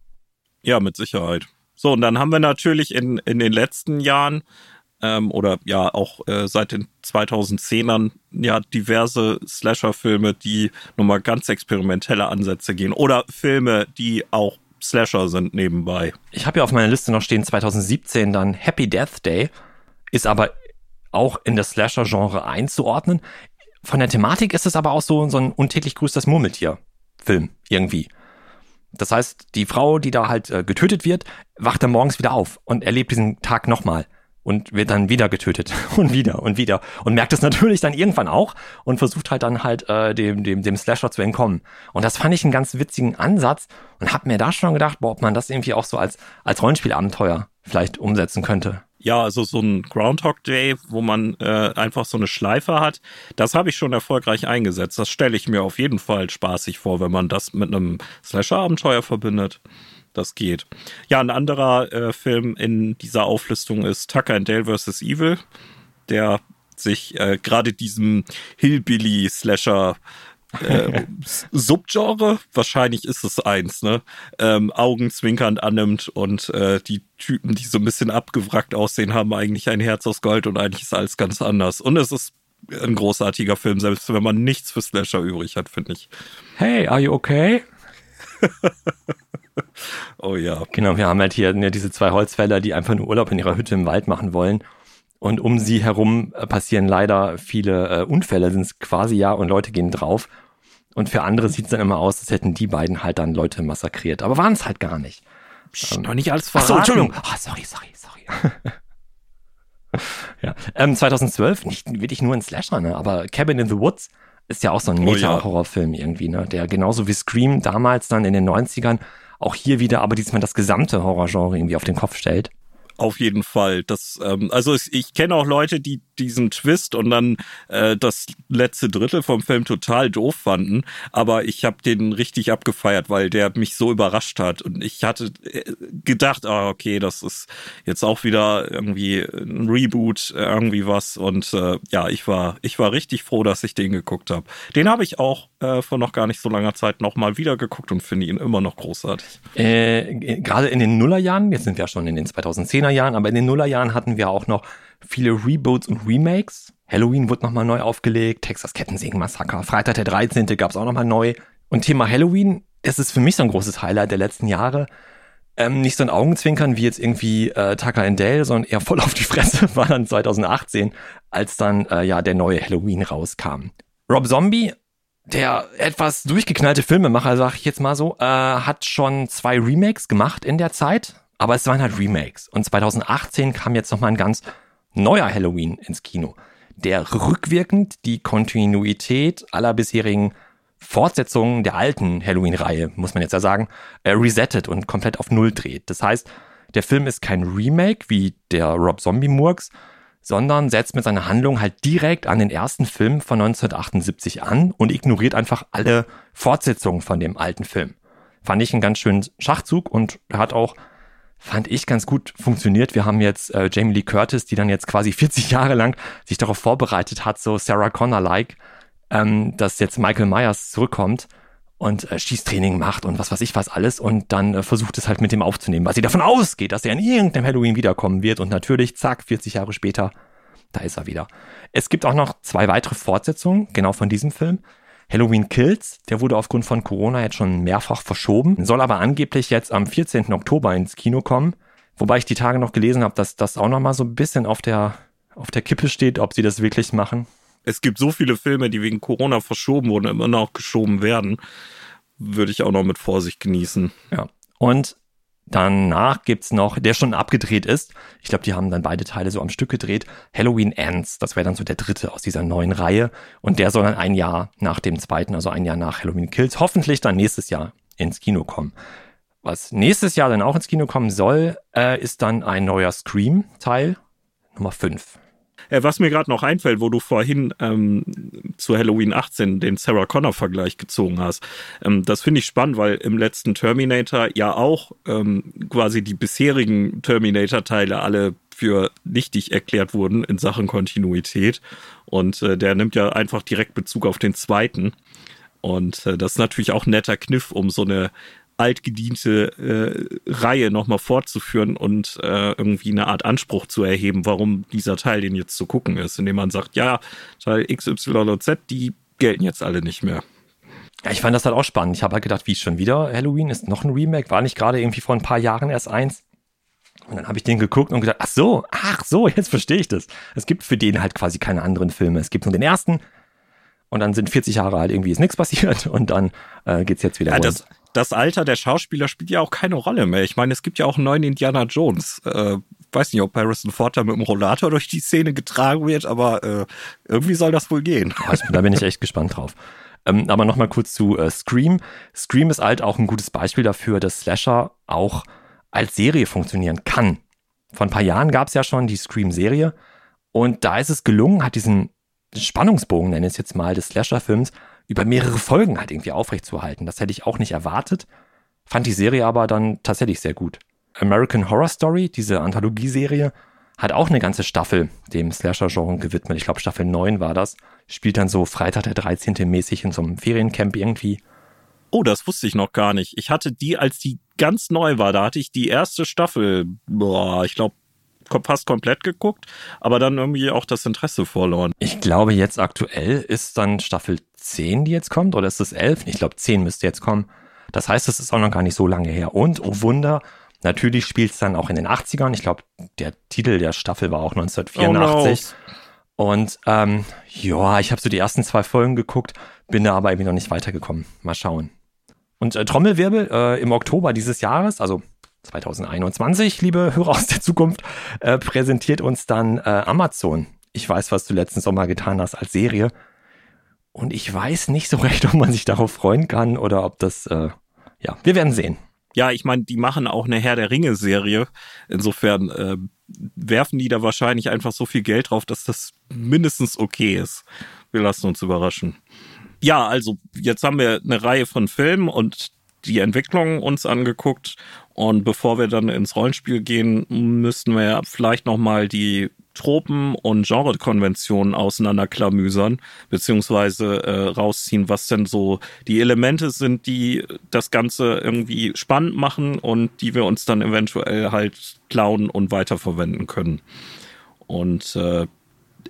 Ja, mit Sicherheit. So, und dann haben wir natürlich in, in den letzten Jahren ähm, oder ja auch äh, seit den 2010ern ja diverse Slasher-Filme, die nochmal ganz experimentelle Ansätze gehen oder Filme, die auch Slasher sind nebenbei. Ich habe ja auf meiner Liste noch stehen 2017 dann Happy Death Day, ist aber auch in das Slasher-Genre einzuordnen. Von der Thematik ist es aber auch so, so ein untäglich grüßtes Murmeltier-Film irgendwie. Das heißt, die Frau, die da halt äh, getötet wird, wacht dann morgens wieder auf und erlebt diesen Tag nochmal und wird dann wieder getötet und wieder und wieder und merkt es natürlich dann irgendwann auch und versucht halt dann halt äh, dem, dem, dem Slasher zu entkommen. Und das fand ich einen ganz witzigen Ansatz und hab mir da schon gedacht, boah, ob man das irgendwie auch so als, als Rollenspielabenteuer vielleicht umsetzen könnte. Ja, also so ein Groundhog Day, wo man äh, einfach so eine Schleife hat, das habe ich schon erfolgreich eingesetzt. Das stelle ich mir auf jeden Fall spaßig vor, wenn man das mit einem Slasher-Abenteuer verbindet. Das geht. Ja, ein anderer äh, Film in dieser Auflistung ist Tucker and Dale vs. Evil, der sich äh, gerade diesem Hillbilly-Slasher äh, Subgenre, wahrscheinlich ist es eins, ne? Ähm, augenzwinkernd annimmt und äh, die Typen, die so ein bisschen abgewrackt aussehen, haben eigentlich ein Herz aus Gold und eigentlich ist alles ganz anders. Und es ist ein großartiger Film, selbst wenn man nichts für Slasher übrig hat, finde ich. Hey, are you okay? oh ja. Genau, wir haben halt hier ne, diese zwei Holzfäller, die einfach nur Urlaub in ihrer Hütte im Wald machen wollen. Und um sie herum äh, passieren leider viele äh, Unfälle, sind es quasi ja, und Leute gehen drauf. Und für andere sieht es dann immer aus, als hätten die beiden halt dann Leute massakriert. Aber waren es halt gar nicht. Psst, ähm, noch nicht alles verraten. Ach so, Entschuldigung. Oh, sorry, sorry, sorry. ja. Ähm, 2012, nicht wirklich nur ein Slasher, ne? aber Cabin in the Woods ist ja auch so ein Meta-Horrorfilm irgendwie, ne? der genauso wie Scream damals dann in den 90ern auch hier wieder aber diesmal das gesamte Horrorgenre irgendwie auf den Kopf stellt. Auf jeden Fall. Das, ähm, also ich, ich kenne auch Leute, die diesen Twist und dann äh, das letzte Drittel vom Film total doof fanden, aber ich habe den richtig abgefeiert, weil der mich so überrascht hat und ich hatte äh, gedacht, ah okay, das ist jetzt auch wieder irgendwie ein Reboot, irgendwie was und äh, ja, ich war ich war richtig froh, dass ich den geguckt habe. Den habe ich auch äh, vor noch gar nicht so langer Zeit nochmal wieder geguckt und finde ihn immer noch großartig. Äh, Gerade in den Nullerjahren, jetzt sind wir ja schon in den 2010er Jahren, aber in den Nullerjahren hatten wir auch noch viele Reboots und Remakes. Halloween wurde nochmal neu aufgelegt, Texas Kettensägen Massaker, Freitag der 13. gab es auch nochmal neu. Und Thema Halloween, das ist für mich so ein großes Highlight der letzten Jahre. Ähm, nicht so ein Augenzwinkern wie jetzt irgendwie äh, Tucker and Dale, sondern eher voll auf die Fresse war dann 2018, als dann äh, ja der neue Halloween rauskam. Rob Zombie, der etwas durchgeknallte Filmemacher, sag ich jetzt mal so, äh, hat schon zwei Remakes gemacht in der Zeit, aber es waren halt Remakes. Und 2018 kam jetzt nochmal ein ganz neuer Halloween ins Kino, der rückwirkend die Kontinuität aller bisherigen Fortsetzungen der alten Halloween-Reihe, muss man jetzt ja sagen, äh, resettet und komplett auf Null dreht. Das heißt, der Film ist kein Remake wie der Rob Zombie Murks, sondern setzt mit seiner Handlung halt direkt an den ersten Film von 1978 an und ignoriert einfach alle Fortsetzungen von dem alten Film. Fand ich einen ganz schönen Schachzug und hat auch fand ich ganz gut funktioniert. Wir haben jetzt äh, Jamie Lee Curtis, die dann jetzt quasi 40 Jahre lang sich darauf vorbereitet hat, so Sarah Connor-like, ähm, dass jetzt Michael Myers zurückkommt und äh, Schießtraining macht und was weiß ich was alles und dann äh, versucht es halt mit dem aufzunehmen, weil sie davon ausgeht, dass er in irgendeinem Halloween wiederkommen wird und natürlich, zack, 40 Jahre später, da ist er wieder. Es gibt auch noch zwei weitere Fortsetzungen, genau von diesem Film. Halloween Kills, der wurde aufgrund von Corona jetzt schon mehrfach verschoben, soll aber angeblich jetzt am 14. Oktober ins Kino kommen. Wobei ich die Tage noch gelesen habe, dass das auch noch mal so ein bisschen auf der, auf der Kippe steht, ob sie das wirklich machen. Es gibt so viele Filme, die wegen Corona verschoben wurden, immer noch geschoben werden. Würde ich auch noch mit Vorsicht genießen. Ja. Und Danach gibt's noch, der schon abgedreht ist. Ich glaube, die haben dann beide Teile so am Stück gedreht. Halloween Ends, das wäre dann so der dritte aus dieser neuen Reihe. Und der soll dann ein Jahr nach dem zweiten, also ein Jahr nach Halloween Kills, hoffentlich dann nächstes Jahr ins Kino kommen. Was nächstes Jahr dann auch ins Kino kommen soll, äh, ist dann ein neuer Scream-Teil, Nummer 5. Äh, was mir gerade noch einfällt, wo du vorhin ähm, zu Halloween 18 den Sarah Connor-Vergleich gezogen hast, ähm, das finde ich spannend, weil im letzten Terminator ja auch ähm, quasi die bisherigen Terminator-Teile alle für nichtig erklärt wurden in Sachen Kontinuität. Und äh, der nimmt ja einfach direkt Bezug auf den zweiten. Und äh, das ist natürlich auch ein netter Kniff, um so eine altgediente äh, Reihe nochmal fortzuführen und äh, irgendwie eine Art Anspruch zu erheben, warum dieser Teil den jetzt zu gucken ist, indem man sagt, ja, Teil X, Y und Z, die gelten jetzt alle nicht mehr. Ja, ich fand das halt auch spannend. Ich habe halt gedacht, wie schon wieder Halloween ist noch ein Remake, war nicht gerade irgendwie vor ein paar Jahren erst eins. Und dann habe ich den geguckt und gedacht, ach so, ach so, jetzt verstehe ich das. Es gibt für den halt quasi keine anderen Filme. Es gibt nur den ersten und dann sind 40 Jahre alt irgendwie ist nichts passiert und dann äh, geht's jetzt wieder ja, das, das Alter der Schauspieler spielt ja auch keine Rolle mehr. Ich meine, es gibt ja auch einen neuen Indiana Jones. Äh, weiß nicht, ob Harrison Ford da mit dem Rollator durch die Szene getragen wird, aber äh, irgendwie soll das wohl gehen. Also, da bin ich echt gespannt drauf. Ähm, aber nochmal kurz zu äh, Scream. Scream ist halt auch ein gutes Beispiel dafür, dass Slasher auch als Serie funktionieren kann. Vor ein paar Jahren gab es ja schon die Scream-Serie und da ist es gelungen, hat diesen Spannungsbogen, nenne ich es jetzt mal, des Slasher-Films über mehrere Folgen halt irgendwie aufrechtzuerhalten. Das hätte ich auch nicht erwartet, fand die Serie aber dann tatsächlich sehr gut. American Horror Story, diese Anthologieserie, hat auch eine ganze Staffel dem Slasher-Genre gewidmet. Ich glaube, Staffel 9 war das. Spielt dann so Freitag der 13. mäßig in so einem Feriencamp irgendwie. Oh, das wusste ich noch gar nicht. Ich hatte die, als die ganz neu war, da hatte ich die erste Staffel, boah, ich glaube, fast komplett geguckt, aber dann irgendwie auch das Interesse verloren. Ich glaube, jetzt aktuell ist dann Staffel 10, die jetzt kommt, oder ist es 11? Ich glaube, 10 müsste jetzt kommen. Das heißt, es ist auch noch gar nicht so lange her. Und, oh Wunder, natürlich spielt es dann auch in den 80ern. Ich glaube, der Titel der Staffel war auch 1984. Oh no. Und ähm, ja, ich habe so die ersten zwei Folgen geguckt, bin da aber irgendwie noch nicht weitergekommen. Mal schauen. Und äh, Trommelwirbel äh, im Oktober dieses Jahres, also 2021, liebe Hörer aus der Zukunft, äh, präsentiert uns dann äh, Amazon. Ich weiß, was du letzten Sommer getan hast als Serie. Und ich weiß nicht so recht, ob man sich darauf freuen kann oder ob das, äh, ja, wir werden sehen. Ja, ich meine, die machen auch eine Herr der Ringe-Serie. Insofern äh, werfen die da wahrscheinlich einfach so viel Geld drauf, dass das mindestens okay ist. Wir lassen uns überraschen. Ja, also jetzt haben wir eine Reihe von Filmen und die Entwicklung uns angeguckt. Und bevor wir dann ins Rollenspiel gehen, müssten wir ja vielleicht nochmal die Tropen und Genrekonventionen auseinanderklamüsern, beziehungsweise äh, rausziehen, was denn so die Elemente sind, die das Ganze irgendwie spannend machen und die wir uns dann eventuell halt klauen und weiterverwenden können. Und äh,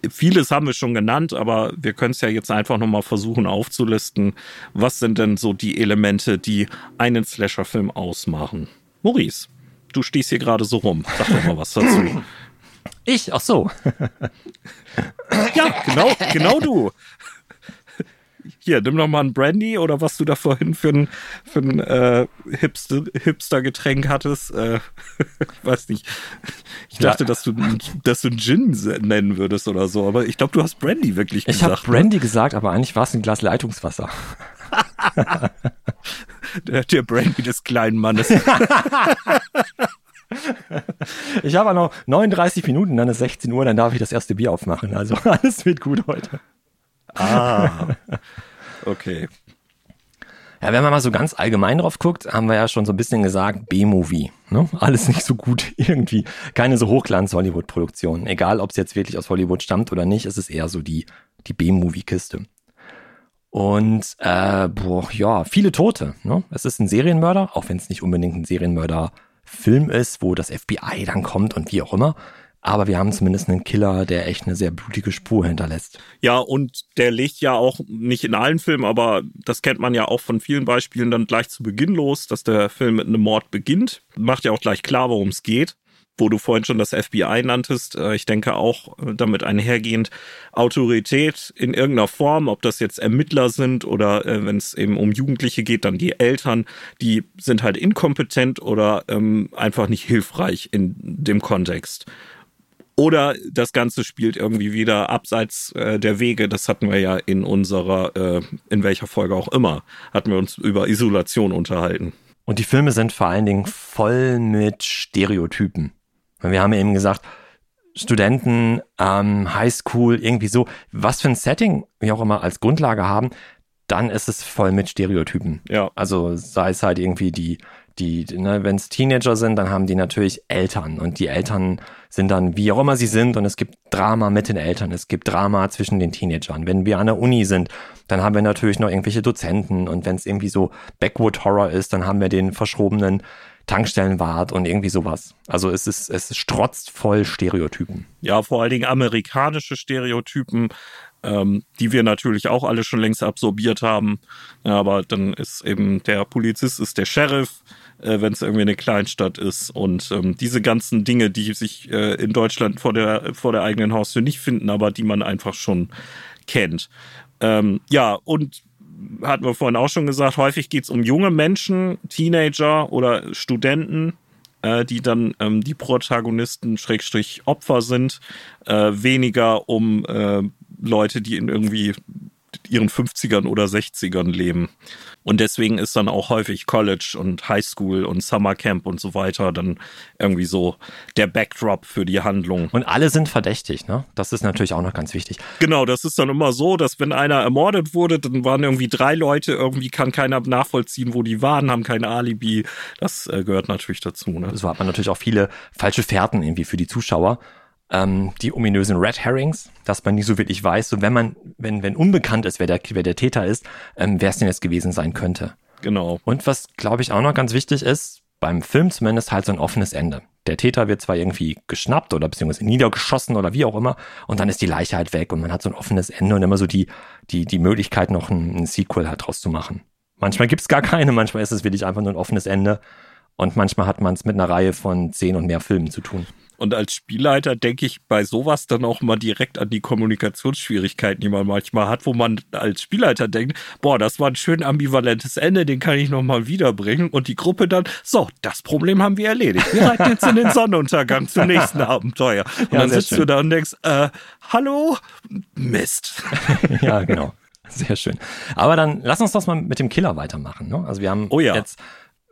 vieles haben wir schon genannt, aber wir können es ja jetzt einfach nochmal versuchen aufzulisten. Was sind denn so die Elemente, die einen Slasher-Film ausmachen? Maurice, du stehst hier gerade so rum. Sag doch mal was dazu. Ich? Ach so. ja, genau, genau du. Hier, nimm noch mal ein Brandy oder was du da vorhin für ein, für ein äh, Hipster, Hipster-Getränk hattest. Äh, ich weiß nicht. Ich dachte, ja. dass du, dass du einen Gin nennen würdest oder so, aber ich glaube, du hast Brandy wirklich gesagt. Ich habe Brandy ne? gesagt, aber eigentlich war es ein Glas Leitungswasser. der, der Brandy des kleinen Mannes. Ich habe noch 39 Minuten, dann ist 16 Uhr, dann darf ich das erste Bier aufmachen. Also alles wird gut heute. Ah. Okay. Ja, wenn man mal so ganz allgemein drauf guckt, haben wir ja schon so ein bisschen gesagt, B-Movie. Ne? Alles nicht so gut irgendwie. Keine so Hochglanz-Hollywood-Produktion. Egal, ob es jetzt wirklich aus Hollywood stammt oder nicht, ist es eher so die, die B-Movie-Kiste. Und äh, boah, ja, viele Tote. Ne? Es ist ein Serienmörder, auch wenn es nicht unbedingt ein Serienmörder-Film ist, wo das FBI dann kommt und wie auch immer. Aber wir haben zumindest einen Killer, der echt eine sehr blutige Spur hinterlässt. Ja, und der legt ja auch nicht in allen Filmen, aber das kennt man ja auch von vielen Beispielen dann gleich zu Beginn los, dass der Film mit einem Mord beginnt. Macht ja auch gleich klar, worum es geht wo du vorhin schon das FBI nanntest, äh, ich denke auch äh, damit einhergehend Autorität in irgendeiner Form, ob das jetzt Ermittler sind oder äh, wenn es eben um Jugendliche geht, dann die Eltern, die sind halt inkompetent oder ähm, einfach nicht hilfreich in dem Kontext. Oder das Ganze spielt irgendwie wieder abseits äh, der Wege. Das hatten wir ja in unserer, äh, in welcher Folge auch immer, hatten wir uns über Isolation unterhalten. Und die Filme sind vor allen Dingen voll mit Stereotypen. Wir haben ja eben gesagt, Studenten, ähm, Highschool, irgendwie so, was für ein Setting wir auch immer als Grundlage haben, dann ist es voll mit Stereotypen. Ja. Also sei es halt irgendwie die die, ne, wenn es Teenager sind, dann haben die natürlich Eltern und die Eltern sind dann wie auch immer sie sind und es gibt Drama mit den Eltern, es gibt Drama zwischen den Teenagern. Wenn wir an der Uni sind, dann haben wir natürlich noch irgendwelche Dozenten und wenn es irgendwie so Backwood Horror ist, dann haben wir den verschrobenen Tankstellenwart und irgendwie sowas. Also es ist, es strotzt voll Stereotypen. Ja, vor allen Dingen amerikanische Stereotypen, ähm, die wir natürlich auch alle schon längst absorbiert haben. aber dann ist eben der Polizist ist der Sheriff, äh, wenn es irgendwie eine Kleinstadt ist. Und ähm, diese ganzen Dinge, die sich äh, in Deutschland vor der, vor der eigenen Haustür nicht finden, aber die man einfach schon kennt. Ähm, ja, und hatten wir vorhin auch schon gesagt, häufig geht es um junge Menschen, Teenager oder Studenten, äh, die dann ähm, die Protagonisten Schrägstrich Opfer sind, äh, weniger um äh, Leute, die in irgendwie ihren 50ern oder 60ern leben. Und deswegen ist dann auch häufig College und Highschool und Summercamp und so weiter dann irgendwie so der Backdrop für die Handlung. Und alle sind verdächtig, ne? Das ist natürlich auch noch ganz wichtig. Genau, das ist dann immer so, dass wenn einer ermordet wurde, dann waren irgendwie drei Leute, irgendwie kann keiner nachvollziehen, wo die waren, haben kein Alibi. Das äh, gehört natürlich dazu. Ne? So hat man natürlich auch viele falsche Fährten irgendwie für die Zuschauer ähm, die ominösen Red Herrings, dass man nicht so wirklich weiß, so wenn man, wenn, wenn unbekannt ist, wer der, wer der Täter ist, ähm, wer es denn jetzt gewesen sein könnte. Genau. Und was, glaube ich, auch noch ganz wichtig ist, beim Film zumindest halt so ein offenes Ende. Der Täter wird zwar irgendwie geschnappt oder beziehungsweise niedergeschossen oder wie auch immer und dann ist die Leiche halt weg und man hat so ein offenes Ende und immer so die, die, die Möglichkeit, noch ein, ein Sequel halt draus zu machen. Manchmal gibt's gar keine, manchmal ist es wirklich einfach nur ein offenes Ende und manchmal hat man es mit einer Reihe von zehn und mehr Filmen zu tun. Und als Spielleiter denke ich bei sowas dann auch mal direkt an die Kommunikationsschwierigkeiten, die man manchmal hat, wo man als Spielleiter denkt, boah, das war ein schön ambivalentes Ende, den kann ich nochmal wiederbringen. Und die Gruppe dann, so, das Problem haben wir erledigt. Wir reiten jetzt in den Sonnenuntergang zum nächsten Abenteuer. Und ja, dann sitzt schön. du da und denkst, äh, hallo? Mist. ja, genau. Sehr schön. Aber dann lass uns das mal mit dem Killer weitermachen. Ne? Also wir haben oh ja. jetzt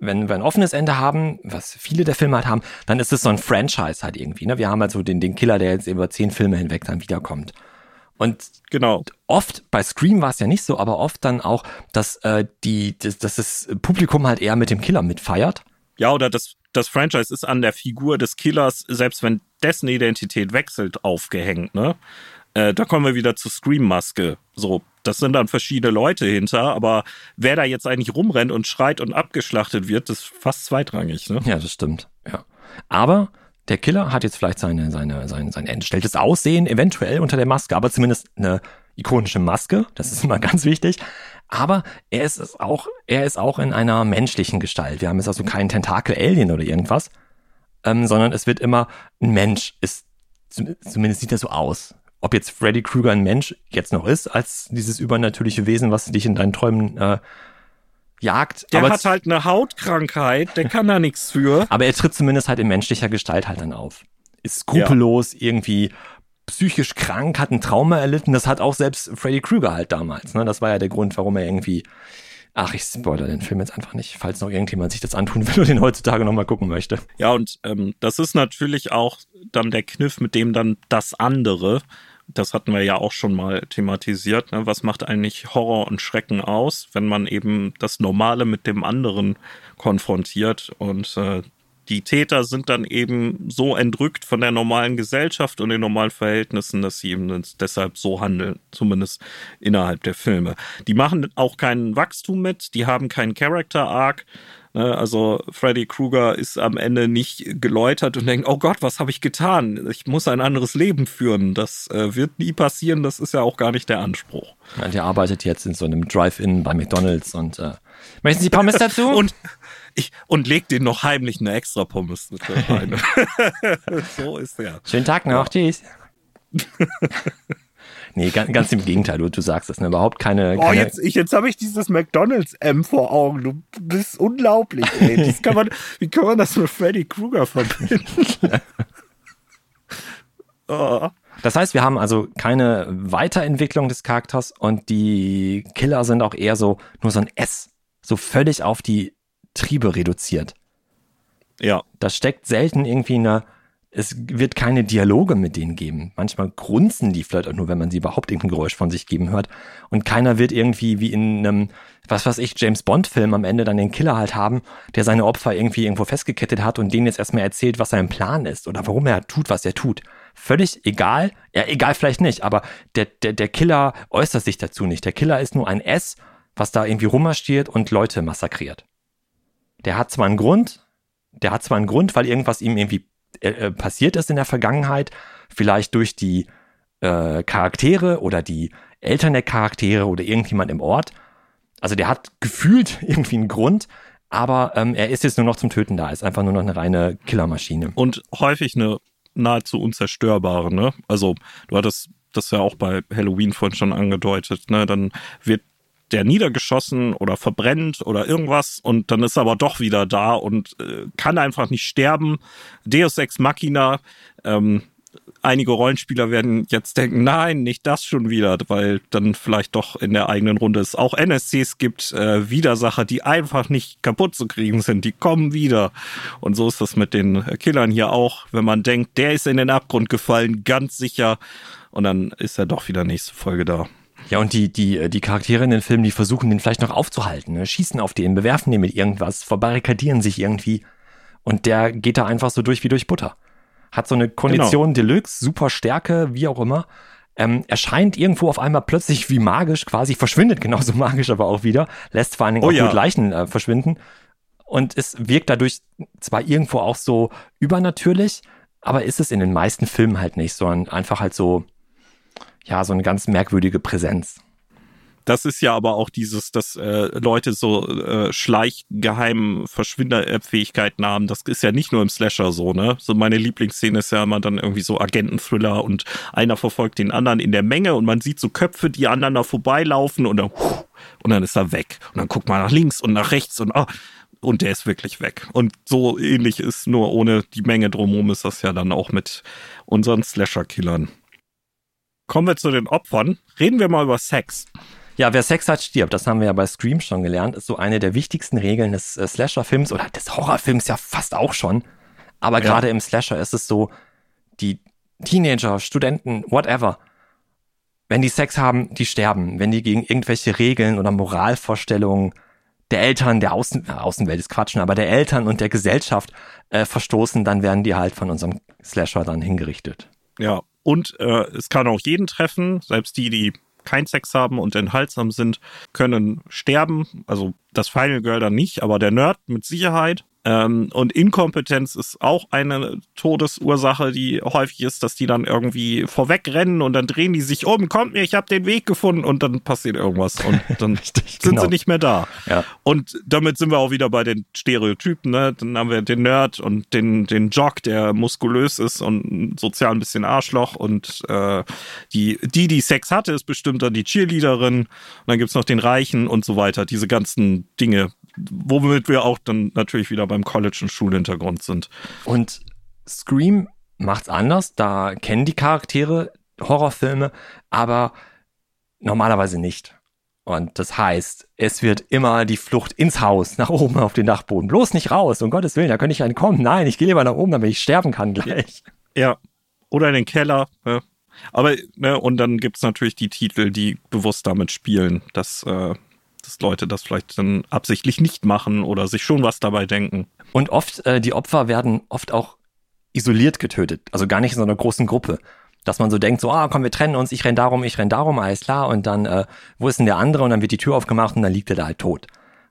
wenn wir ein offenes Ende haben, was viele der Filme halt haben, dann ist es so ein Franchise halt irgendwie. Ne? Wir haben halt so den, den Killer, der jetzt über zehn Filme hinweg dann wiederkommt. Und genau. oft, bei Scream war es ja nicht so, aber oft dann auch, dass, äh, die, dass, dass das Publikum halt eher mit dem Killer mitfeiert. Ja, oder das, das Franchise ist an der Figur des Killers, selbst wenn dessen Identität wechselt, aufgehängt, ne? Äh, da kommen wir wieder zur Scream-Maske. So, das sind dann verschiedene Leute hinter, aber wer da jetzt eigentlich rumrennt und schreit und abgeschlachtet wird, ist fast zweitrangig. Ne? Ja, das stimmt. Ja. Aber der Killer hat jetzt vielleicht seine, seine, sein, sein entstelltes Aussehen, eventuell unter der Maske, aber zumindest eine ikonische Maske. Das ist immer ganz wichtig. Aber er ist auch, er ist auch in einer menschlichen Gestalt. Wir haben jetzt also keinen Tentakel-Alien oder irgendwas, ähm, sondern es wird immer ein Mensch. Ist, zumindest sieht er so aus ob jetzt Freddy Krueger ein Mensch jetzt noch ist, als dieses übernatürliche Wesen, was dich in deinen Träumen äh, jagt. Der hat halt eine Hautkrankheit, der kann da nichts für. Aber er tritt zumindest halt in menschlicher Gestalt halt dann auf. Ist skrupellos, ja. irgendwie psychisch krank, hat ein Trauma erlitten. Das hat auch selbst Freddy Krueger halt damals. Ne? Das war ja der Grund, warum er irgendwie Ach, ich spoilere den Film jetzt einfach nicht, falls noch irgendjemand sich das antun will und den heutzutage nochmal gucken möchte. Ja, und ähm, das ist natürlich auch dann der Kniff, mit dem dann das andere, das hatten wir ja auch schon mal thematisiert, ne? was macht eigentlich Horror und Schrecken aus, wenn man eben das Normale mit dem anderen konfrontiert und äh, die Täter sind dann eben so entrückt von der normalen Gesellschaft und den normalen Verhältnissen, dass sie eben deshalb so handeln, zumindest innerhalb der Filme. Die machen auch kein Wachstum mit, die haben keinen Character Arc. Ne? Also Freddy Krueger ist am Ende nicht geläutert und denkt, oh Gott, was habe ich getan? Ich muss ein anderes Leben führen. Das äh, wird nie passieren, das ist ja auch gar nicht der Anspruch. Ja, der arbeitet jetzt in so einem Drive-In bei McDonalds und äh, möchten Sie Pommes dazu? und ich, und leg den noch heimlich eine extra Pommes mit rein. so ist der. Schönen Tag noch, ja. tschüss. Nee, ganz, ganz, im Gegenteil, du, du sagst es, ne? überhaupt keine. Oh, keine jetzt, jetzt habe ich dieses McDonalds M vor Augen. Du bist unglaublich, ey. Das kann man, wie kann man das mit Freddy Krueger verbinden? oh. Das heißt, wir haben also keine Weiterentwicklung des Charakters und die Killer sind auch eher so nur so ein S, so völlig auf die Triebe reduziert. Ja. Da steckt selten irgendwie eine, es wird keine Dialoge mit denen geben. Manchmal grunzen die vielleicht auch nur, wenn man sie überhaupt irgendein Geräusch von sich geben hört. Und keiner wird irgendwie wie in einem, was weiß ich, James Bond Film am Ende dann den Killer halt haben, der seine Opfer irgendwie irgendwo festgekettet hat und denen jetzt erstmal erzählt, was sein Plan ist oder warum er tut, was er tut. Völlig egal. Ja, egal vielleicht nicht, aber der, der, der Killer äußert sich dazu nicht. Der Killer ist nur ein S, was da irgendwie rummarschiert und Leute massakriert der hat zwar einen Grund, der hat zwar einen Grund, weil irgendwas ihm irgendwie äh, äh, passiert ist in der Vergangenheit, vielleicht durch die äh, Charaktere oder die Eltern der Charaktere oder irgendjemand im Ort. Also der hat gefühlt irgendwie einen Grund, aber ähm, er ist jetzt nur noch zum Töten da, ist einfach nur noch eine reine Killermaschine. Und häufig eine nahezu unzerstörbare, ne? Also du hattest das ja auch bei Halloween vorhin schon angedeutet, ne? Dann wird der niedergeschossen oder verbrennt oder irgendwas und dann ist er aber doch wieder da und äh, kann einfach nicht sterben. Deus Ex Machina, ähm, einige Rollenspieler werden jetzt denken, nein, nicht das schon wieder, weil dann vielleicht doch in der eigenen Runde es auch NSCs gibt, äh, Widersacher, die einfach nicht kaputt zu kriegen sind, die kommen wieder. Und so ist das mit den Killern hier auch, wenn man denkt, der ist in den Abgrund gefallen, ganz sicher, und dann ist er doch wieder nächste Folge da. Ja, und die, die, die Charaktere in den Filmen, die versuchen den vielleicht noch aufzuhalten, ne? schießen auf den, bewerfen den mit irgendwas, verbarrikadieren sich irgendwie. Und der geht da einfach so durch wie durch Butter. Hat so eine Kondition genau. Deluxe, super Stärke, wie auch immer. Ähm, erscheint irgendwo auf einmal plötzlich wie magisch, quasi verschwindet genauso magisch aber auch wieder, lässt vor allen Dingen oh, auch ja. gut Leichen äh, verschwinden. Und es wirkt dadurch zwar irgendwo auch so übernatürlich, aber ist es in den meisten Filmen halt nicht, sondern einfach halt so, ja, so eine ganz merkwürdige Präsenz. Das ist ja aber auch dieses, dass äh, Leute so äh, schleichgeheim Verschwinderfähigkeiten haben. Das ist ja nicht nur im Slasher so, ne? So meine Lieblingsszene ist ja immer dann irgendwie so Agenten-Thriller und einer verfolgt den anderen in der Menge und man sieht so Köpfe, die aneinander vorbeilaufen und dann, und dann ist er weg. Und dann guckt man nach links und nach rechts und, oh, und der ist wirklich weg. Und so ähnlich ist nur ohne die Menge drumherum ist das ja dann auch mit unseren Slasher-Killern. Kommen wir zu den Opfern. Reden wir mal über Sex. Ja, wer Sex hat, stirbt. Das haben wir ja bei Scream schon gelernt. Ist so eine der wichtigsten Regeln des äh, Slasher-Films oder des Horrorfilms ja fast auch schon. Aber ja. gerade im Slasher ist es so, die Teenager, Studenten, whatever, wenn die Sex haben, die sterben. Wenn die gegen irgendwelche Regeln oder Moralvorstellungen der Eltern, der Außen, äh, Außenwelt ist Quatschen, aber der Eltern und der Gesellschaft äh, verstoßen, dann werden die halt von unserem Slasher dann hingerichtet. Ja, und äh, es kann auch jeden treffen, selbst die, die keinen Sex haben und enthaltsam sind, können sterben. Also das Final Girl dann nicht, aber der Nerd mit Sicherheit. Ähm, und Inkompetenz ist auch eine Todesursache, die häufig ist, dass die dann irgendwie vorwegrennen und dann drehen die sich um, kommt mir, ich habe den Weg gefunden und dann passiert irgendwas und dann Richtig, sind genau. sie nicht mehr da. Ja. Und damit sind wir auch wieder bei den Stereotypen. Ne? Dann haben wir den Nerd und den, den Jock, der muskulös ist und sozial ein bisschen Arschloch und äh, die, die, die Sex hatte, ist bestimmt dann die Cheerleaderin und dann gibt's noch den Reichen und so weiter. Diese ganzen Dinge womit wir auch dann natürlich wieder beim College- und Schulhintergrund sind. Und Scream macht's anders. Da kennen die Charaktere Horrorfilme, aber normalerweise nicht. Und das heißt, es wird immer die Flucht ins Haus, nach oben auf den Dachboden. Bloß nicht raus, um Gottes Willen, da könnte ich entkommen. Nein, ich gehe lieber nach oben, damit ich sterben kann gleich. Ja. Oder in den Keller. Ne? Aber, ne, und dann gibt's natürlich die Titel, die bewusst damit spielen, dass äh, dass Leute das vielleicht dann absichtlich nicht machen oder sich schon was dabei denken. Und oft, äh, die Opfer werden oft auch isoliert getötet, also gar nicht in so einer großen Gruppe. Dass man so denkt, so, ah, komm, wir trennen uns, ich renn darum, ich renn darum, alles klar, und dann, äh, wo ist denn der andere? Und dann wird die Tür aufgemacht und dann liegt er da halt tot.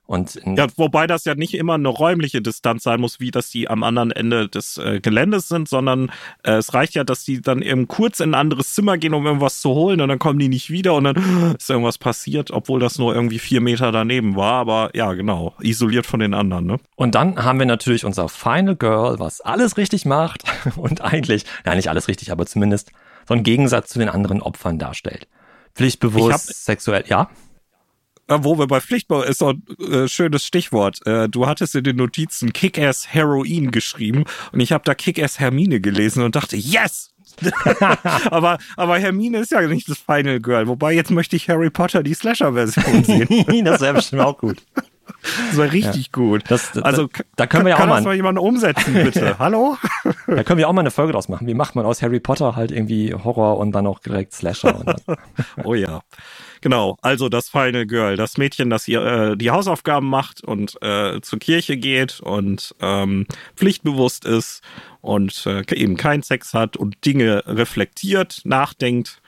Und ja, wobei das ja nicht immer eine räumliche Distanz sein muss, wie dass die am anderen Ende des äh, Geländes sind, sondern äh, es reicht ja, dass die dann eben kurz in ein anderes Zimmer gehen, um irgendwas zu holen und dann kommen die nicht wieder und dann ist irgendwas passiert, obwohl das nur irgendwie vier Meter daneben war. Aber ja, genau, isoliert von den anderen. Ne? Und dann haben wir natürlich unser Final Girl, was alles richtig macht und eigentlich, ja nicht alles richtig, aber zumindest so einen Gegensatz zu den anderen Opfern darstellt. Pflichtbewusst, sexuell, ja. Wo wir bei Pflichtbau ist so ein äh, schönes Stichwort. Äh, du hattest in den Notizen Kick-Ass Heroin geschrieben und ich habe da Kick-Ass Hermine gelesen und dachte, yes! aber, aber Hermine ist ja nicht das Final Girl. Wobei jetzt möchte ich Harry Potter die Slasher-Version sehen. das wäre bestimmt auch gut. Das war richtig ja. gut. Das, das, also da können wir ja auch kann mal, das mal jemand umsetzen, bitte. Hallo? Da können wir auch mal eine Folge draus machen. Wie macht man aus Harry Potter halt irgendwie Horror und dann auch direkt Slasher? oh ja. Genau, also das Final Girl, das Mädchen, das ihr äh, die Hausaufgaben macht und äh, zur Kirche geht und ähm, pflichtbewusst ist und äh, eben keinen Sex hat und Dinge reflektiert, nachdenkt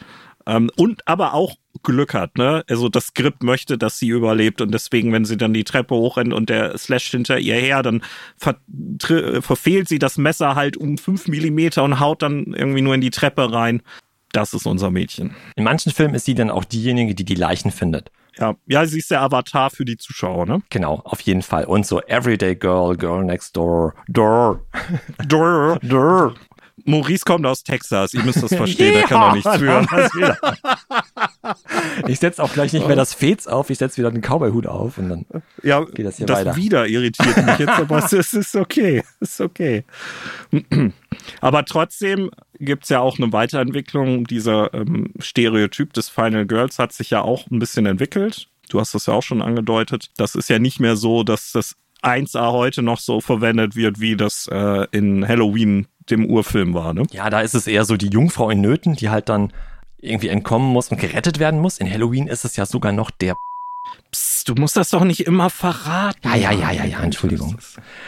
ähm, und aber auch Glück hat, ne? Also das Skript möchte, dass sie überlebt und deswegen, wenn sie dann die Treppe hochrennt und der slasht hinter ihr her, dann ver verfehlt sie das Messer halt um fünf Millimeter und haut dann irgendwie nur in die Treppe rein das ist unser Mädchen. In manchen Filmen ist sie dann auch diejenige, die die Leichen findet. Ja, ja, sie ist der Avatar für die Zuschauer, ne? Genau, auf jeden Fall. Und so Everyday Girl, Girl Next Door, Door, Door, Door. Maurice kommt aus Texas, ihr müsst das verstehen, der kann doch nichts führen. Ich setze auch gleich nicht mehr das Fez auf, ich setze wieder den Cowboy-Hut auf und dann Ja, geht das hier das weiter. wieder irritiert mich jetzt, aber es ist, okay. Es ist okay. Aber trotzdem gibt's ja auch eine Weiterentwicklung. Dieser ähm, Stereotyp des Final Girls hat sich ja auch ein bisschen entwickelt. Du hast das ja auch schon angedeutet. Das ist ja nicht mehr so, dass das 1A heute noch so verwendet wird, wie das äh, in Halloween dem Urfilm war. Ne? Ja, da ist es eher so die Jungfrau in Nöten, die halt dann irgendwie entkommen muss und gerettet werden muss. In Halloween ist es ja sogar noch der. Psst, du musst das doch nicht immer verraten. Ja, ja, ja, ja, ja, Entschuldigung.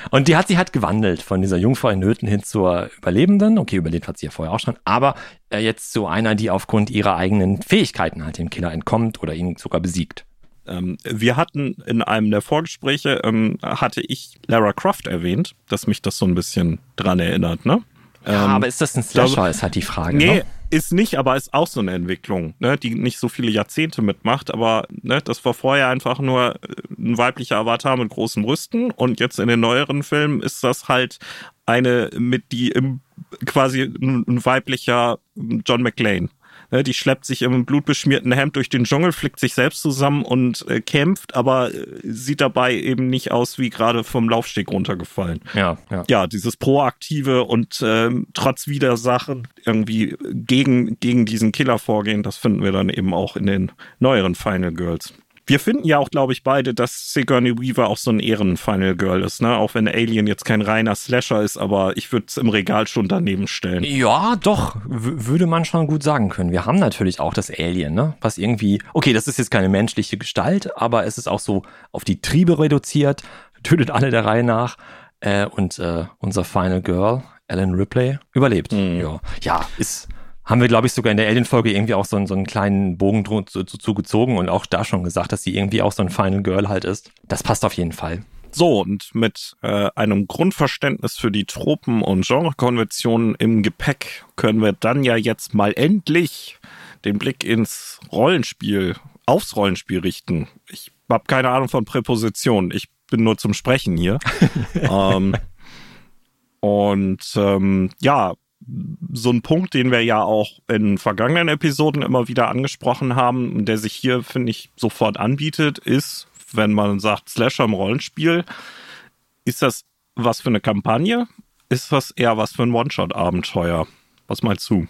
Und die hat sie halt gewandelt von dieser Jungfrau in Nöten hin zur Überlebenden. Okay, überlebt hat sie ja vorher auch schon, aber äh, jetzt zu einer, die aufgrund ihrer eigenen Fähigkeiten halt dem Killer entkommt oder ihn sogar besiegt. Ähm, wir hatten in einem der Vorgespräche, ähm, hatte ich Lara Croft erwähnt, dass mich das so ein bisschen dran erinnert, ne? Ja, Ähm, aber ist das ein Slasher, glaube- ist halt die Frage. Nee, Ne? ist nicht, aber ist auch so eine Entwicklung, ne, die nicht so viele Jahrzehnte mitmacht, aber ne, das war vorher einfach nur äh, ein weiblicher Avatar mit großen Brüsten und jetzt in den neueren Filmen ist das halt eine mit die im quasi ein, ein weiblicher John McClane. Ne, die schleppt sich im blutbeschmierten Hemd durch den Dschungel, flickt sich selbst zusammen und äh, kämpft, aber äh, sieht dabei eben nicht aus wie gerade vom Laufsteg runtergefallen Ja, ja. ja, dieses proaktive und ähm, trotz Widersachen irgendwie gegen, gegen diesen Killer vorgehen, das finden wir dann eben auch in den neueren Final Girls. Wir finden ja auch, glaube ich, beide, dass Sigourney Weaver auch so ein Ehren-Final Girl ist, ne? Auch wenn Alien jetzt kein reiner Slasher ist, aber ich würde es im Regal schon daneben stellen. Ja, doch, würde man schon gut sagen können. Wir haben natürlich auch das Alien, ne? Was irgendwie, okay, das ist jetzt keine menschliche Gestalt, aber es ist auch so auf die Triebe reduziert, tötet alle der Reihe nach. Äh, und äh, unser Final Girl, Ellen Ripley, überlebt. Ja. ja, ist. Haben wir, glaube ich, sogar in der Alien-Folge irgendwie auch so, einen- so einen kleinen Bogen zugezogen und auch da schon gesagt, dass sie irgendwie auch so ein Final Girl halt ist. Das passt auf jeden Fall. So, und mit äh, einem Grundverständnis für die Tropen und Genrekonventionen im Gepäck können wir dann ja jetzt mal endlich den Blick ins Rollenspiel, aufs Rollenspiel richten. Ich habe keine Ahnung von Präpositionen. Ich bin nur zum Sprechen hier. ähm, und ähm, ja, so ein Punkt, den wir ja auch in vergangenen Episoden immer wieder angesprochen haben, der sich hier, finde ich, sofort anbietet, ist, wenn man sagt Slasher im Rollenspiel, ist das was für eine Kampagne? Ist das eher was für ein One-Shot-Abenteuer? Was meinst du?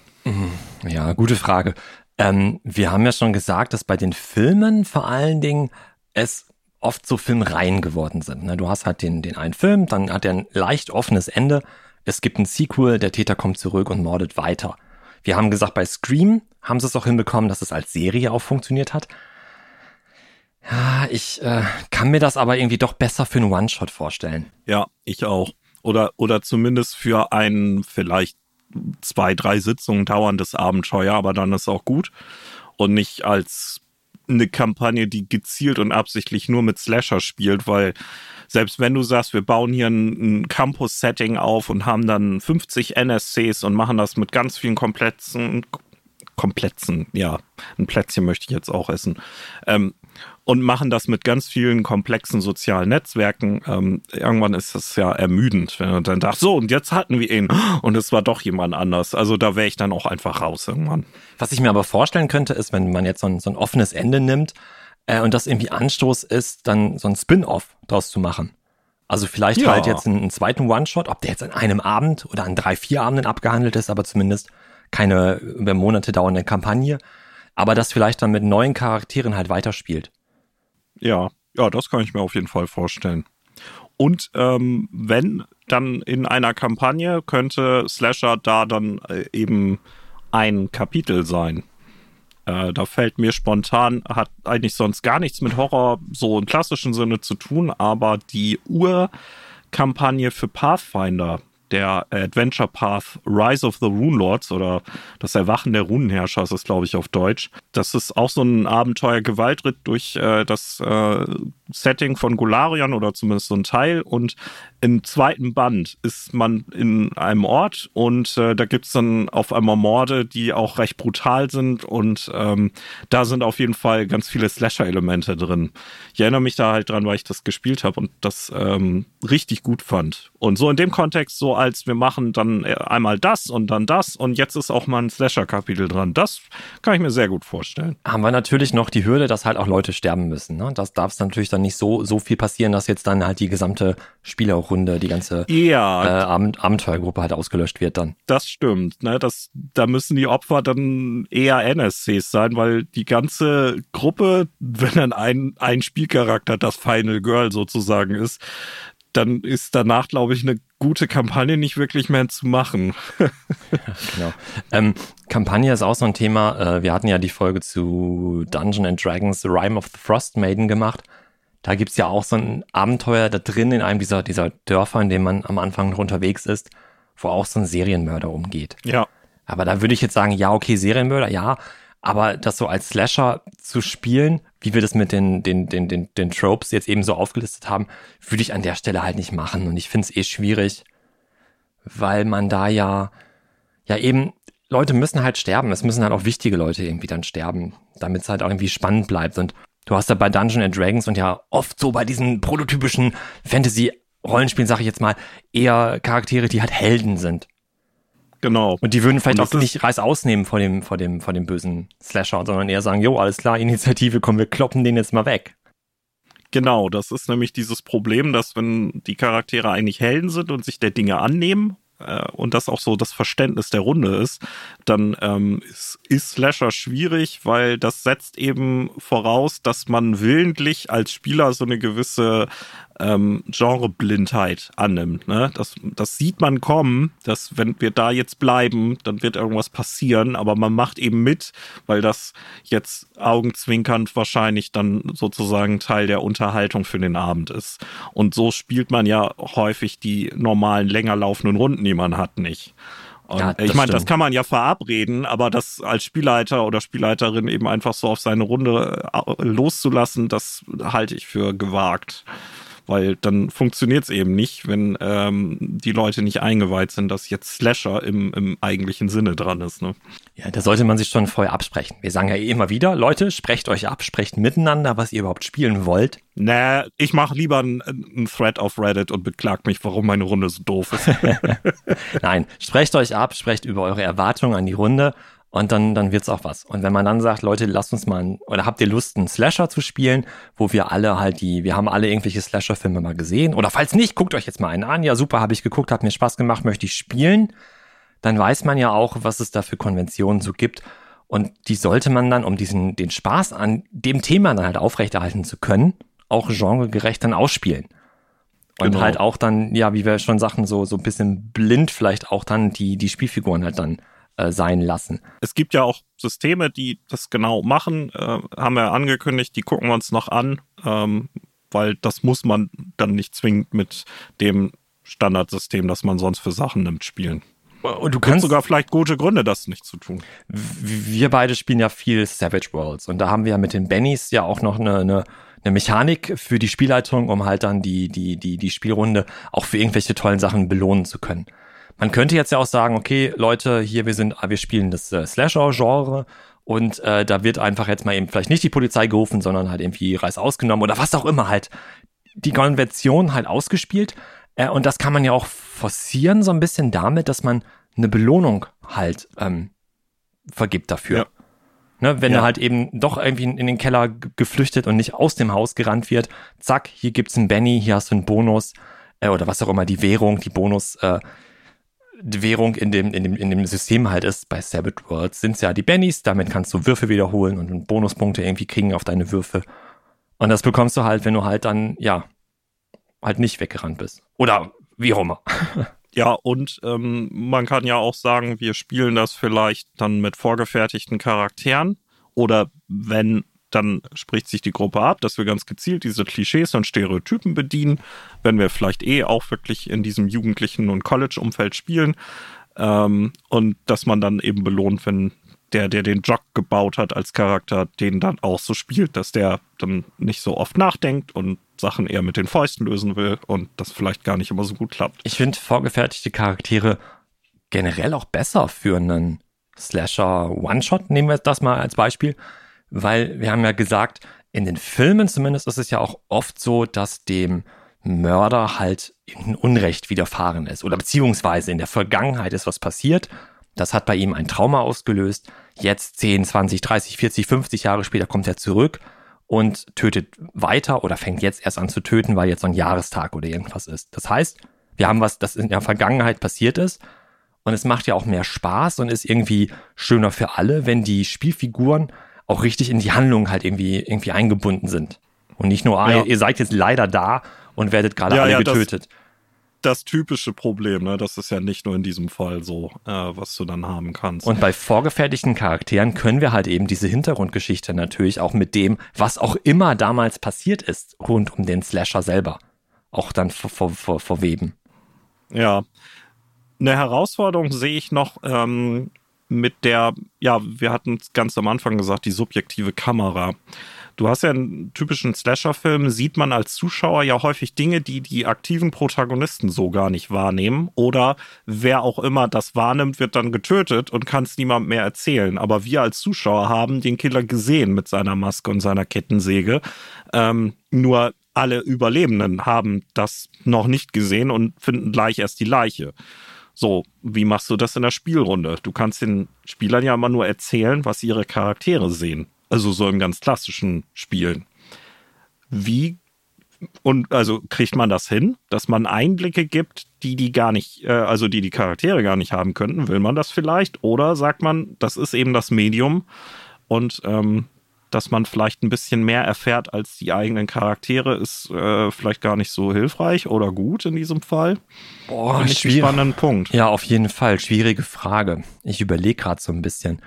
Ja, gute Frage. Ähm, wir haben ja schon gesagt, dass bei den Filmen vor allen Dingen es oft so Filmreihen geworden sind. Ne? Du hast halt den, den einen Film, dann hat er ein leicht offenes Ende. Es gibt ein Sequel, der Täter kommt zurück und mordet weiter. Wir haben gesagt, bei Scream haben sie es auch hinbekommen, dass es als Serie auch funktioniert hat. Ja, ich äh, kann mir das aber irgendwie doch besser für einen One-Shot vorstellen. Ja, ich auch. Oder, oder zumindest für ein vielleicht zwei, drei Sitzungen dauerndes Abenteuer, aber dann ist auch gut. Und nicht als eine Kampagne, die gezielt und absichtlich nur mit Slasher spielt, weil selbst wenn du sagst, wir bauen hier ein, ein Campus-Setting auf und haben dann 50 NSCs und machen das mit ganz vielen komplexen, komplexen, ja, ein Plätzchen möchte ich jetzt auch essen, ähm, und machen das mit ganz vielen komplexen sozialen Netzwerken. Ähm, irgendwann ist das ja ermüdend, wenn du dann dachtest, so, und jetzt hatten wir ihn und es war doch jemand anders. Also da wäre ich dann auch einfach raus irgendwann. Was ich mir aber vorstellen könnte, ist, wenn man jetzt so ein, so ein offenes Ende nimmt äh, und das irgendwie Anstoß ist, dann so ein Spin-off draus zu machen. Also vielleicht Ja. halt jetzt einen, einen zweiten One-Shot, ob der jetzt an einem Abend oder an drei, vier Abenden abgehandelt ist, aber zumindest keine über Monate dauernde Kampagne. Aber das vielleicht dann mit neuen Charakteren halt weiterspielt. Ja, ja, das kann ich mir auf jeden Fall vorstellen. Und ähm, wenn dann in einer Kampagne könnte Slasher da dann äh, eben ein Kapitel sein. Äh, da fällt mir spontan, hat eigentlich sonst gar nichts mit Horror so im klassischen Sinne zu tun, aber die Urkampagne für Pathfinder, der Adventure Path Rise of the Rune Lords oder das Erwachen der Runenherrscher ist es, glaube ich, auf Deutsch. Das ist auch so ein Abenteuer-Gewaltritt durch äh, das äh, Setting von Golarion oder zumindest so ein Teil. Und im zweiten Band ist man in einem Ort und äh, da gibt's dann auf einmal Morde, die auch recht brutal sind und ähm, da sind auf jeden Fall ganz viele Slasher-Elemente drin. Ich erinnere mich da halt dran, weil ich das gespielt habe und das ähm, richtig gut fand. Und so in dem Kontext so als wir machen dann äh, einmal das und dann das und jetzt ist auch mal ein Slasher-Kapitel dran. Das kann ich mir sehr gut vorstellen. Haben wir natürlich noch die Hürde, dass halt auch Leute sterben müssen. Ne? Das darf es natürlich dann nicht so, so viel passieren, dass jetzt dann halt die gesamte Spielerrunde, die ganze ja, äh, Abend Abenteuergruppe halt ausgelöscht wird dann. Das stimmt. Ne? Das, da müssen die Opfer dann eher NSCs sein, weil die ganze Gruppe, wenn dann ein, ein Spielcharakter das Final Girl sozusagen ist, dann ist danach, glaube ich, eine gute Kampagne nicht wirklich mehr zu machen. genau. Ähm, Kampagne ist auch so ein Thema. Äh, wir hatten ja die Folge zu Dungeon and Dragons The Rime of the Frost Maiden gemacht. Da gibt's ja auch so ein Abenteuer da drin in einem dieser, dieser Dörfer, in dem man am Anfang noch unterwegs ist, wo auch so ein Serienmörder umgeht. Ja. Aber da würde ich jetzt sagen, ja, okay, Serienmörder, ja, aber das so als Slasher zu spielen, wie wir das mit den, den, den, den, den Tropes jetzt eben so aufgelistet haben, würde ich an der Stelle halt nicht machen. Und ich finde es eh schwierig, weil man da ja, ja eben, Leute müssen halt sterben. Es müssen halt auch wichtige Leute irgendwie dann sterben, damit es halt auch irgendwie spannend bleibt. Und du hast da bei Dungeons and Dragons und ja oft so bei diesen prototypischen Fantasy-Rollenspielen, sage ich jetzt mal, eher Charaktere, die halt Helden sind. Genau. Und die würden vielleicht auch nicht Reiß ausnehmen vor dem, vor dem, vor dem bösen Slasher, sondern eher sagen, jo, alles klar, Initiative, komm, wir kloppen den jetzt mal weg. Genau, das ist nämlich dieses Problem, dass wenn die Charaktere eigentlich Helden sind und sich der Dinge annehmen äh, und das auch so das Verständnis der Runde ist, dann ähm, ist, ist Slasher schwierig, weil das setzt eben voraus, dass man willentlich als Spieler so eine gewisse ähm, Genreblindheit annimmt. Ne? Das, das sieht man kommen, dass wenn wir da jetzt bleiben, dann wird irgendwas passieren, aber man macht eben mit, weil das jetzt augenzwinkernd wahrscheinlich dann sozusagen Teil der Unterhaltung für den Abend ist. Und so spielt man ja häufig die normalen, länger laufenden Runden, die man hat, nicht. Und ja, ich meine, das kann man ja verabreden, aber das als Spielleiter oder Spielleiterin eben einfach so auf seine Runde äh, loszulassen, das halte ich für gewagt weil dann funktioniert es eben nicht, wenn ähm, die Leute nicht eingeweiht sind, dass jetzt Slasher im, im eigentlichen Sinne dran ist. Ne? Ja, da sollte man sich schon vorher absprechen. Wir sagen ja eh immer wieder, Leute, sprecht euch ab, sprecht miteinander, was ihr überhaupt spielen wollt. Nee, ich mache lieber einen, einen Thread auf Reddit und beklag mich, warum meine Runde so doof ist. Nein, sprecht euch ab, sprecht über eure Erwartungen an die Runde und dann, dann wird's auch was. Und wenn man dann sagt, Leute, lasst uns mal, oder habt ihr Lust, einen Slasher zu spielen, wo wir alle halt die, wir haben alle irgendwelche Slasher-Filme mal gesehen. Oder falls nicht, guckt euch jetzt mal einen an. Ja, super, habe ich geguckt, hat mir Spaß gemacht, möchte ich spielen. Dann weiß man ja auch, was es da für Konventionen so gibt. Und die sollte man dann, um diesen, den Spaß an dem Thema dann halt aufrechterhalten zu können, auch genregerecht dann ausspielen. Und genau. halt auch dann, ja, wie wir schon sagten, so, so ein bisschen blind vielleicht auch dann die, die Spielfiguren halt dann äh, sein lassen. Es gibt ja auch Systeme, die das genau machen, äh, haben wir angekündigt, die gucken wir uns noch an, ähm, weil das muss man dann nicht zwingend mit dem Standardsystem, das man sonst für Sachen nimmt, spielen. Und du kannst sogar vielleicht gute Gründe, das nicht zu tun. Wir beide spielen ja viel Savage Worlds und da haben wir ja mit den Bennys ja auch noch eine, eine, eine Mechanik für die Spielleitung, um halt dann die, die, die, die Spielrunde auch für irgendwelche tollen Sachen belohnen zu können. Man könnte jetzt ja auch sagen, okay, Leute, hier wir sind, wir spielen das äh, Slasher-Genre und äh, da wird einfach jetzt mal eben vielleicht nicht die Polizei gerufen, sondern halt irgendwie Reis ausgenommen oder was auch immer halt die Konvention halt ausgespielt. Äh, und das kann man ja auch forcieren so ein bisschen damit, dass man eine Belohnung halt ähm, vergibt dafür. Ja. Ne, wenn ja. er halt eben doch irgendwie in den Keller geflüchtet und nicht aus dem Haus gerannt wird, zack, hier gibt's einen Benny, hier hast du einen Bonus äh, oder was auch immer die Währung, die Bonus äh, Währung in dem, in dem, in dem System halt ist, bei Sabbath Worlds sind es ja die Bennies, damit kannst du Würfe wiederholen und Bonuspunkte irgendwie kriegen auf deine Würfe. Und das bekommst du halt, wenn du halt dann, ja, halt nicht weggerannt bist. Oder wie auch immer. Ja, und ähm, man kann ja auch sagen, wir spielen das vielleicht dann mit vorgefertigten Charakteren. Oder wenn dann spricht sich die Gruppe ab, dass wir ganz gezielt diese Klischees und Stereotypen bedienen, wenn wir vielleicht eh auch wirklich in diesem jugendlichen und College-Umfeld spielen. Ähm, und dass man dann eben belohnt, wenn der, der den Jock gebaut hat als Charakter, den dann auch so spielt, dass der dann nicht so oft nachdenkt und Sachen eher mit den Fäusten lösen will und das vielleicht gar nicht immer so gut klappt. Ich finde vorgefertigte Charaktere generell auch besser für einen Slasher One-Shot. Nehmen wir das mal als Beispiel weil wir haben ja gesagt, in den Filmen zumindest ist es ja auch oft so, dass dem Mörder halt in Unrecht widerfahren ist oder beziehungsweise in der Vergangenheit ist was passiert. Das hat bei ihm ein Trauma ausgelöst. Jetzt 10, 20, 30, 40, 50 Jahre später kommt er zurück und tötet weiter oder fängt jetzt erst an zu töten, weil jetzt so ein Jahrestag oder irgendwas ist. Das heißt, wir haben was, das in der Vergangenheit passiert ist und es macht ja auch mehr Spaß und ist irgendwie schöner für alle, wenn die Spielfiguren auch richtig in die Handlung halt irgendwie, irgendwie eingebunden sind. Und nicht nur, ah, ja. ihr seid jetzt leider da und werdet gerade ja, alle ja, getötet. Das, das, typische Problem, ne? Das ist ja nicht nur in diesem Fall so, äh, was du dann haben kannst. Und bei vorgefertigten Charakteren können wir halt eben diese Hintergrundgeschichte natürlich auch mit dem, was auch immer damals passiert ist, rund um den Slasher selber, auch dann ver ver ver verweben. Ja. Eine Herausforderung sehe ich noch ähm, mit der, ja, wir hatten ganz am Anfang gesagt, die subjektive Kamera. Du hast ja einen typischen Slasher-Film, sieht man als Zuschauer ja häufig Dinge, die die aktiven Protagonisten so gar nicht wahrnehmen. Oder wer auch immer das wahrnimmt, wird dann getötet und kann es niemand mehr erzählen. Aber wir als Zuschauer haben den Killer gesehen mit seiner Maske und seiner Kettensäge. Ähm, nur alle Überlebenden haben das noch nicht gesehen und finden gleich erst die Leiche. So, wie machst du das in der Spielrunde? Du kannst den Spielern ja immer nur erzählen, was ihre Charaktere sehen. Also so im ganz klassischen Spielen. Wie und also kriegt man das hin, dass man Einblicke gibt, die die gar nicht, äh, also die die Charaktere gar nicht haben könnten? Will man das vielleicht? Oder sagt man, das ist eben das Medium und ähm, dass man vielleicht ein bisschen mehr erfährt als die eigenen Charaktere, ist äh, vielleicht gar nicht so hilfreich oder gut in diesem Fall. Boah, ich spannenden Punkt. Ja, auf jeden Fall. Schwierige Frage. Ich überlege gerade so ein bisschen.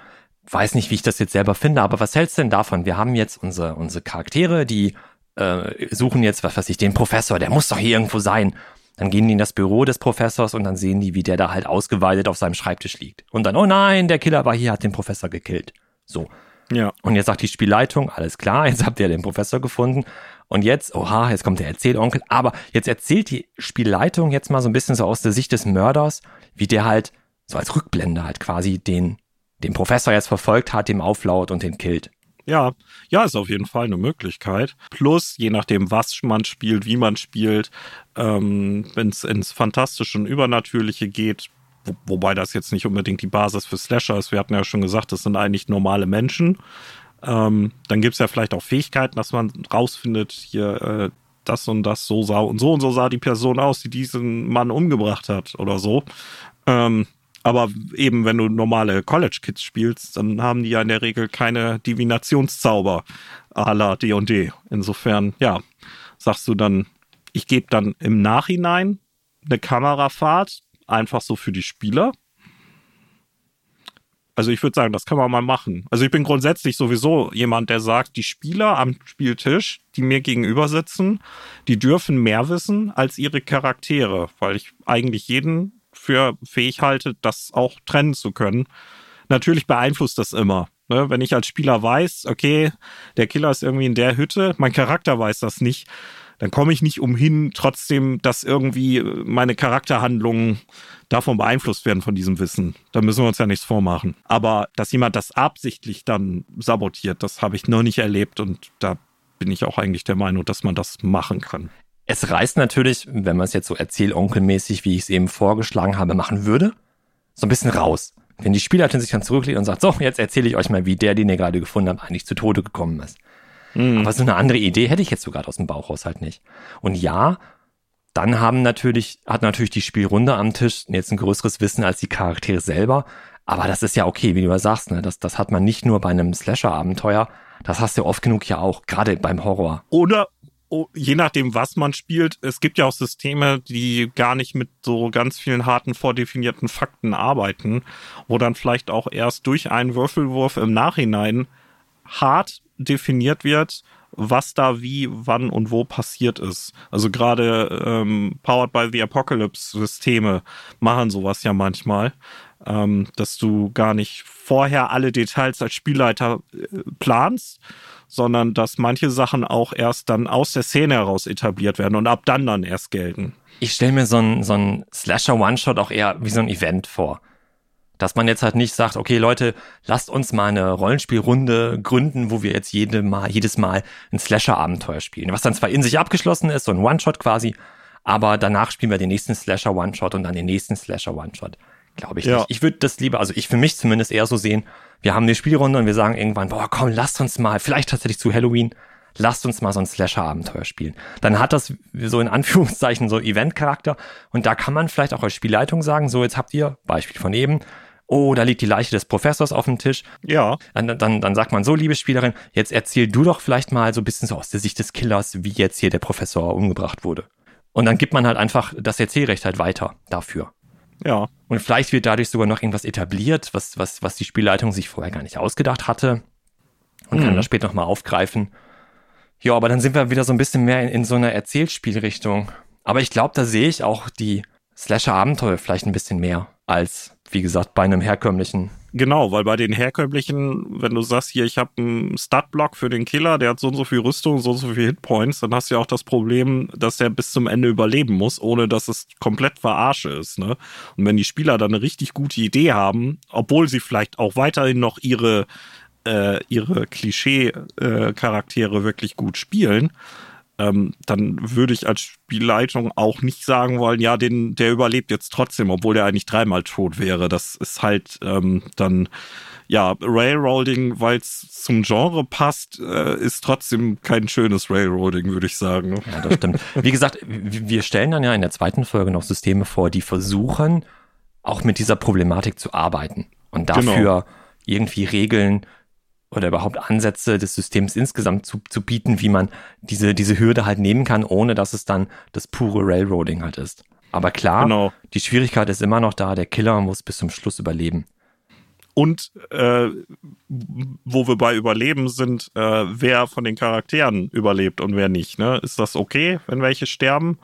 Weiß nicht, wie ich das jetzt selber finde, aber was hältst du denn davon? Wir haben jetzt unsere, unsere Charaktere, die äh, suchen jetzt, was weiß ich, den Professor, der muss doch hier irgendwo sein. Dann gehen die in das Büro des Professors und dann sehen die, wie der da halt ausgeweitet auf seinem Schreibtisch liegt. Und dann, oh nein, der Killer war hier, hat den Professor gekillt. So. Ja. Und jetzt sagt die Spielleitung, alles klar, jetzt habt ihr den Professor gefunden. Und jetzt, oha, jetzt kommt der Erzählonkel. Aber jetzt erzählt die Spielleitung jetzt mal so ein bisschen so aus der Sicht des Mörders, wie der halt so als Rückblende halt quasi den, den Professor jetzt verfolgt hat, dem auflaut und den killt. Ja, ja, ist auf jeden Fall eine Möglichkeit. Plus, je nachdem, was man spielt, wie man spielt, ähm, wenn es ins Fantastische und Übernatürliche geht, wo, wobei das jetzt nicht unbedingt die Basis für Slasher ist. Wir hatten ja schon gesagt, das sind eigentlich normale Menschen. Ähm, dann gibt es ja vielleicht auch Fähigkeiten, dass man rausfindet, hier äh, das und das so sah und so und so sah die Person aus, die diesen Mann umgebracht hat oder so. Ähm, aber eben, wenn du normale College-Kids spielst, dann haben die ja in der Regel keine Divinationszauber à la D&D. Insofern, ja, sagst du dann, ich gebe dann im Nachhinein eine Kamerafahrt, einfach so für die Spieler. Also ich würde sagen, das kann man mal machen. Also ich bin grundsätzlich sowieso jemand, der sagt, die Spieler am Spieltisch, die mir gegenüber sitzen, die dürfen mehr wissen als ihre Charaktere, weil ich eigentlich jeden für fähig halte, das auch trennen zu können. Natürlich beeinflusst das immer. Ne? Wenn ich als Spieler weiß, okay, der Killer ist irgendwie in der Hütte, mein Charakter weiß das nicht, dann komme ich nicht umhin, trotzdem, dass irgendwie meine Charakterhandlungen davon beeinflusst werden von diesem Wissen. Da müssen wir uns ja nichts vormachen. Aber dass jemand das absichtlich dann sabotiert, das habe ich noch nicht erlebt und da bin ich auch eigentlich der Meinung, dass man das machen kann. Es reißt natürlich, wenn man es jetzt so erzählonkelmäßig, wie ich es eben vorgeschlagen habe, machen würde, so ein bisschen raus. Wenn die Spielleitung sich dann zurücklegt und sagt, so, jetzt erzähle ich euch mal, wie der, den ihr gerade gefunden habt, eigentlich zu Tode gekommen ist. Mhm. Aber so eine andere Idee hätte ich jetzt sogar aus dem Bauchhaushalt nicht. Und ja, dann haben natürlich, hat natürlich die Spielrunde am Tisch jetzt ein größeres Wissen als die Charaktere selber. Aber das ist ja okay, wie du ja sagst, ne? Das, das hat man nicht nur bei einem Slasher-Abenteuer, das hast du oft genug ja auch, gerade beim Horror. Oder je nachdem, was man spielt, es gibt ja auch Systeme, die gar nicht mit so ganz vielen harten vordefinierten Fakten arbeiten, wo dann vielleicht auch erst durch einen Würfelwurf im Nachhinein hart definiert wird, was da wie, wann und wo passiert ist. Also gerade ähm, Powered by the Apocalypse Systeme machen sowas ja manchmal, ähm, dass du gar nicht vorher alle Details als Spielleiter äh, planst, sondern dass manche Sachen auch erst dann aus der Szene heraus etabliert werden und ab dann dann erst gelten. Ich stelle mir so ein, so Slasher-One-Shot auch eher wie so ein Event vor. Dass man jetzt halt nicht sagt, okay Leute, lasst uns mal eine Rollenspielrunde gründen, wo wir jetzt jede mal, jedes Mal ein Slasher-Abenteuer spielen. Was dann zwar in sich abgeschlossen ist, so ein One-Shot quasi, aber danach spielen wir den nächsten Slasher One-Shot und dann den nächsten Slasher One-Shot. Glaube ich ja. nicht. Ich würde das lieber, also ich für mich zumindest eher so sehen, wir haben eine Spielrunde und wir sagen irgendwann, boah, komm, lasst uns mal, vielleicht tatsächlich zu Halloween, lasst uns mal so ein Slasher-Abenteuer spielen. Dann hat das so in Anführungszeichen so Event-Charakter und da kann man vielleicht auch als Spielleitung sagen, so jetzt habt ihr, Beispiel von eben, oh, da liegt die Leiche des Professors auf dem Tisch. Ja. Dann, dann, dann sagt man so, liebe Spielerin, jetzt erzähl du doch vielleicht mal so ein bisschen so aus der Sicht des Killers, wie jetzt hier der Professor umgebracht wurde. Und dann gibt man halt einfach das Erzählrecht halt weiter dafür. Ja. Und vielleicht wird dadurch sogar noch irgendwas etabliert, was, was, was die Spielleitung sich vorher gar nicht ausgedacht hatte. Und mhm. kann das später nochmal aufgreifen. Ja, aber dann sind wir wieder so ein bisschen mehr in, in so einer Erzählspielrichtung. Aber ich glaube, da sehe ich auch die Slasher-Abenteuer vielleicht ein bisschen mehr als, wie gesagt, bei einem herkömmlichen Genau, weil bei den herkömmlichen, wenn du sagst, hier, ich habe einen Stat-Block für den Killer, der hat so und so viel Rüstung, so und so viel Hitpoints, dann hast du ja auch das Problem, dass der bis zum Ende überleben muss, ohne dass es komplett verarsche ist. Ne? Und wenn die Spieler dann eine richtig gute Idee haben, obwohl sie vielleicht auch weiterhin noch ihre, äh, ihre Klischee-Charaktere äh, wirklich gut spielen, ähm, dann würde ich als Spielleitung auch nicht sagen wollen, ja, den, der überlebt jetzt trotzdem, obwohl der eigentlich dreimal tot wäre. Das ist halt ähm, dann, ja, Railroading, weil es zum Genre passt, äh, ist trotzdem kein schönes Railroading, würde ich sagen. Ja, das stimmt. Wie gesagt, wir stellen dann ja in der zweiten Folge noch Systeme vor, die versuchen, auch mit dieser Problematik zu arbeiten und dafür genau. irgendwie Regeln oder überhaupt Ansätze des Systems insgesamt zu, zu bieten, wie man diese, diese Hürde halt nehmen kann, ohne dass es dann das pure Railroading halt ist. Aber klar, genau. die Schwierigkeit ist immer noch da, der Killer muss bis zum Schluss überleben. Und äh, wo wir bei Überleben sind, äh, wer von den Charakteren überlebt und wer nicht. Ne? Ist das okay, wenn welche sterben?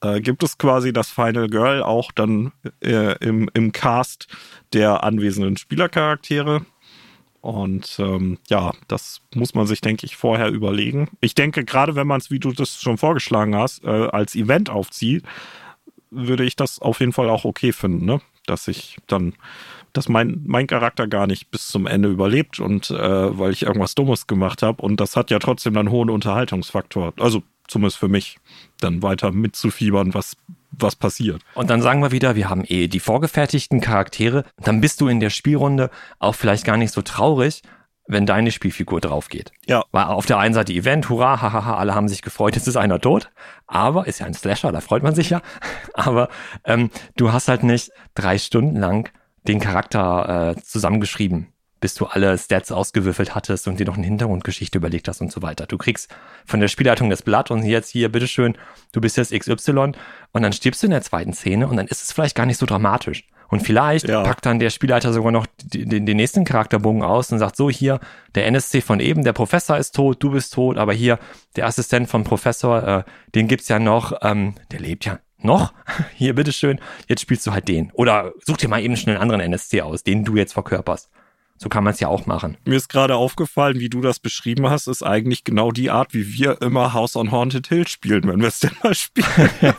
Äh, gibt es quasi das Final Girl auch dann äh, im, im Cast der anwesenden Spielercharaktere? Und ähm, ja, das muss man sich, denke ich, vorher überlegen. Ich denke, gerade wenn man es, wie du das schon vorgeschlagen hast, äh, als Event aufzieht, würde ich das auf jeden Fall auch okay finden, ne? Dass ich dann, dass mein, mein Charakter gar nicht bis zum Ende überlebt und äh, weil ich irgendwas Dummes gemacht habe. Und das hat ja trotzdem einen hohen Unterhaltungsfaktor. Also zumindest für mich, dann weiter mitzufiebern, was was passiert. Und dann sagen wir wieder, wir haben eh die vorgefertigten Charaktere. Dann bist du in der Spielrunde auch vielleicht gar nicht so traurig, wenn deine Spielfigur drauf geht. Ja. Weil auf der einen Seite Event, hurra, hahaha, alle haben sich gefreut, jetzt ist einer tot. Aber, ist ja ein Slasher, da freut man sich ja. Aber ähm, du hast halt nicht drei Stunden lang den Charakter äh, zusammengeschrieben bis du alle Stats ausgewürfelt hattest und dir noch eine Hintergrundgeschichte überlegt hast und so weiter. Du kriegst von der Spielleitung das Blatt und jetzt hier, bitteschön, du bist jetzt XY und dann stirbst du in der zweiten Szene und dann ist es vielleicht gar nicht so dramatisch. Und vielleicht ja. packt dann der Spielleiter sogar noch den, den nächsten Charakterbogen aus und sagt, so hier, der NSC von eben, der Professor ist tot, du bist tot, aber hier, der Assistent vom Professor, äh, den gibt's ja noch, ähm, der lebt ja noch. Hier, bitteschön, jetzt spielst du halt den. Oder such dir mal eben schnell einen anderen NSC aus, den du jetzt verkörperst. So kann man es ja auch machen. Mir ist gerade aufgefallen, wie du das beschrieben hast, ist eigentlich genau die Art, wie wir immer House on Haunted Hill spielen, wenn wir es denn mal spielen.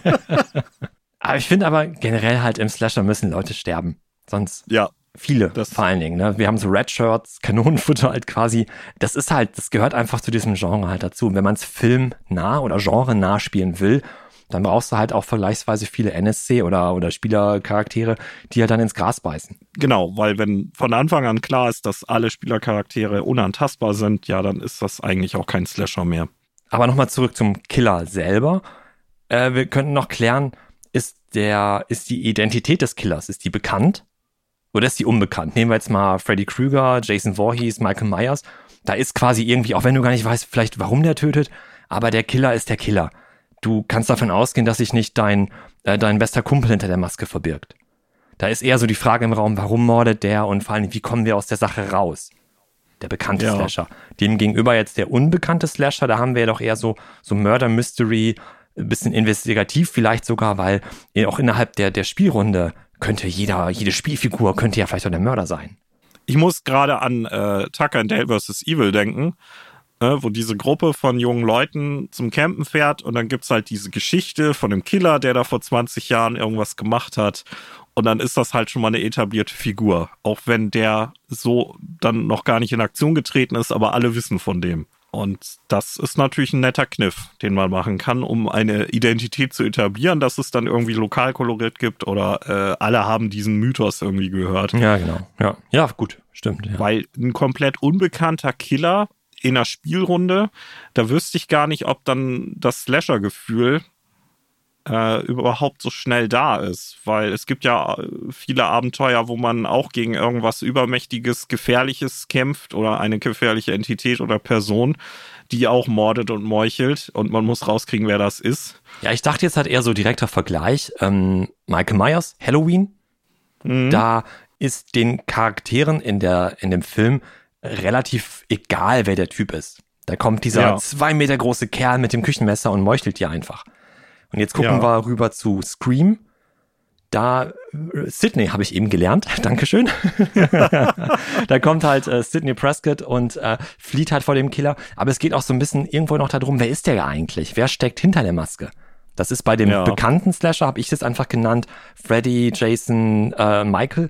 aber ich finde aber generell halt im Slasher müssen Leute sterben. Sonst ja. viele das vor allen Dingen. Ne? Wir haben so Red Shirts, Kanonenfutter halt quasi. Das ist halt, das gehört einfach zu diesem Genre halt dazu. Und wenn man es filmnah oder genre spielen will, dann brauchst du halt auch vergleichsweise viele NSC oder, oder Spielercharaktere, die halt dann ins Gras beißen. Genau, weil wenn von Anfang an klar ist, dass alle Spielercharaktere unantastbar sind, ja, dann ist das eigentlich auch kein Slasher mehr. Aber nochmal zurück zum Killer selber. Äh, wir könnten noch klären, ist der, ist die Identität des Killers, ist die bekannt? Oder ist die unbekannt? Nehmen wir jetzt mal Freddy Krueger, Jason Voorhees, Michael Myers. Da ist quasi irgendwie, auch wenn du gar nicht weißt, vielleicht warum der tötet, aber der Killer ist der Killer du kannst davon ausgehen, dass sich nicht dein, äh, dein bester Kumpel hinter der Maske verbirgt. Da ist eher so die Frage im Raum, warum mordet der und vor allem, wie kommen wir aus der Sache raus? Der bekannte ja. Slasher. Dem gegenüber jetzt der unbekannte Slasher, da haben wir ja doch eher so, so Murder Mystery, ein bisschen investigativ vielleicht sogar, weil auch innerhalb der, der Spielrunde könnte jeder, jede Spielfigur könnte ja vielleicht auch der Mörder sein. Ich muss gerade an äh, Tucker and Dale vs. Evil denken, äh, wo diese Gruppe von jungen Leuten zum Campen fährt und dann gibt's halt diese Geschichte von dem Killer, der da vor 20 Jahren irgendwas gemacht hat. Und dann ist das halt schon mal eine etablierte Figur. Auch wenn der so dann noch gar nicht in Aktion getreten ist, aber alle wissen von dem. Und das ist natürlich ein netter Kniff, den man machen kann, um eine Identität zu etablieren, dass es dann irgendwie Lokalkolorit gibt oder äh, alle haben diesen Mythos irgendwie gehört. Ja, genau. Ja, ja gut, stimmt. Ja. Weil ein komplett unbekannter Killer in einer Spielrunde, da wüsste ich gar nicht, ob dann das Slasher-Gefühl äh, überhaupt so schnell da ist. Weil es gibt ja äh, viele Abenteuer, wo man auch gegen irgendwas Übermächtiges, Gefährliches kämpft oder eine gefährliche Entität oder Person, die auch mordet und meuchelt und man muss rauskriegen, wer das ist. Ja, ich dachte jetzt halt eher so direkter Vergleich. Ähm, Michael Myers, Halloween, mhm. da ist den Charakteren in, der, in dem Film relativ egal, wer der Typ ist. Da kommt dieser ja. zwei Meter große Kerl mit dem Küchenmesser und meuchelt dir einfach. Und jetzt gucken ja. wir rüber zu Scream. Da, äh, Sydney habe ich eben gelernt, Dankeschön. da kommt halt äh, Sydney Prescott und äh, flieht halt vor dem Killer. Aber es geht auch so ein bisschen irgendwo noch darum, wer ist der eigentlich? Wer steckt hinter der Maske? Das ist bei dem ja. bekannten Slasher, habe ich das einfach genannt, Freddy, Jason, äh, Michael.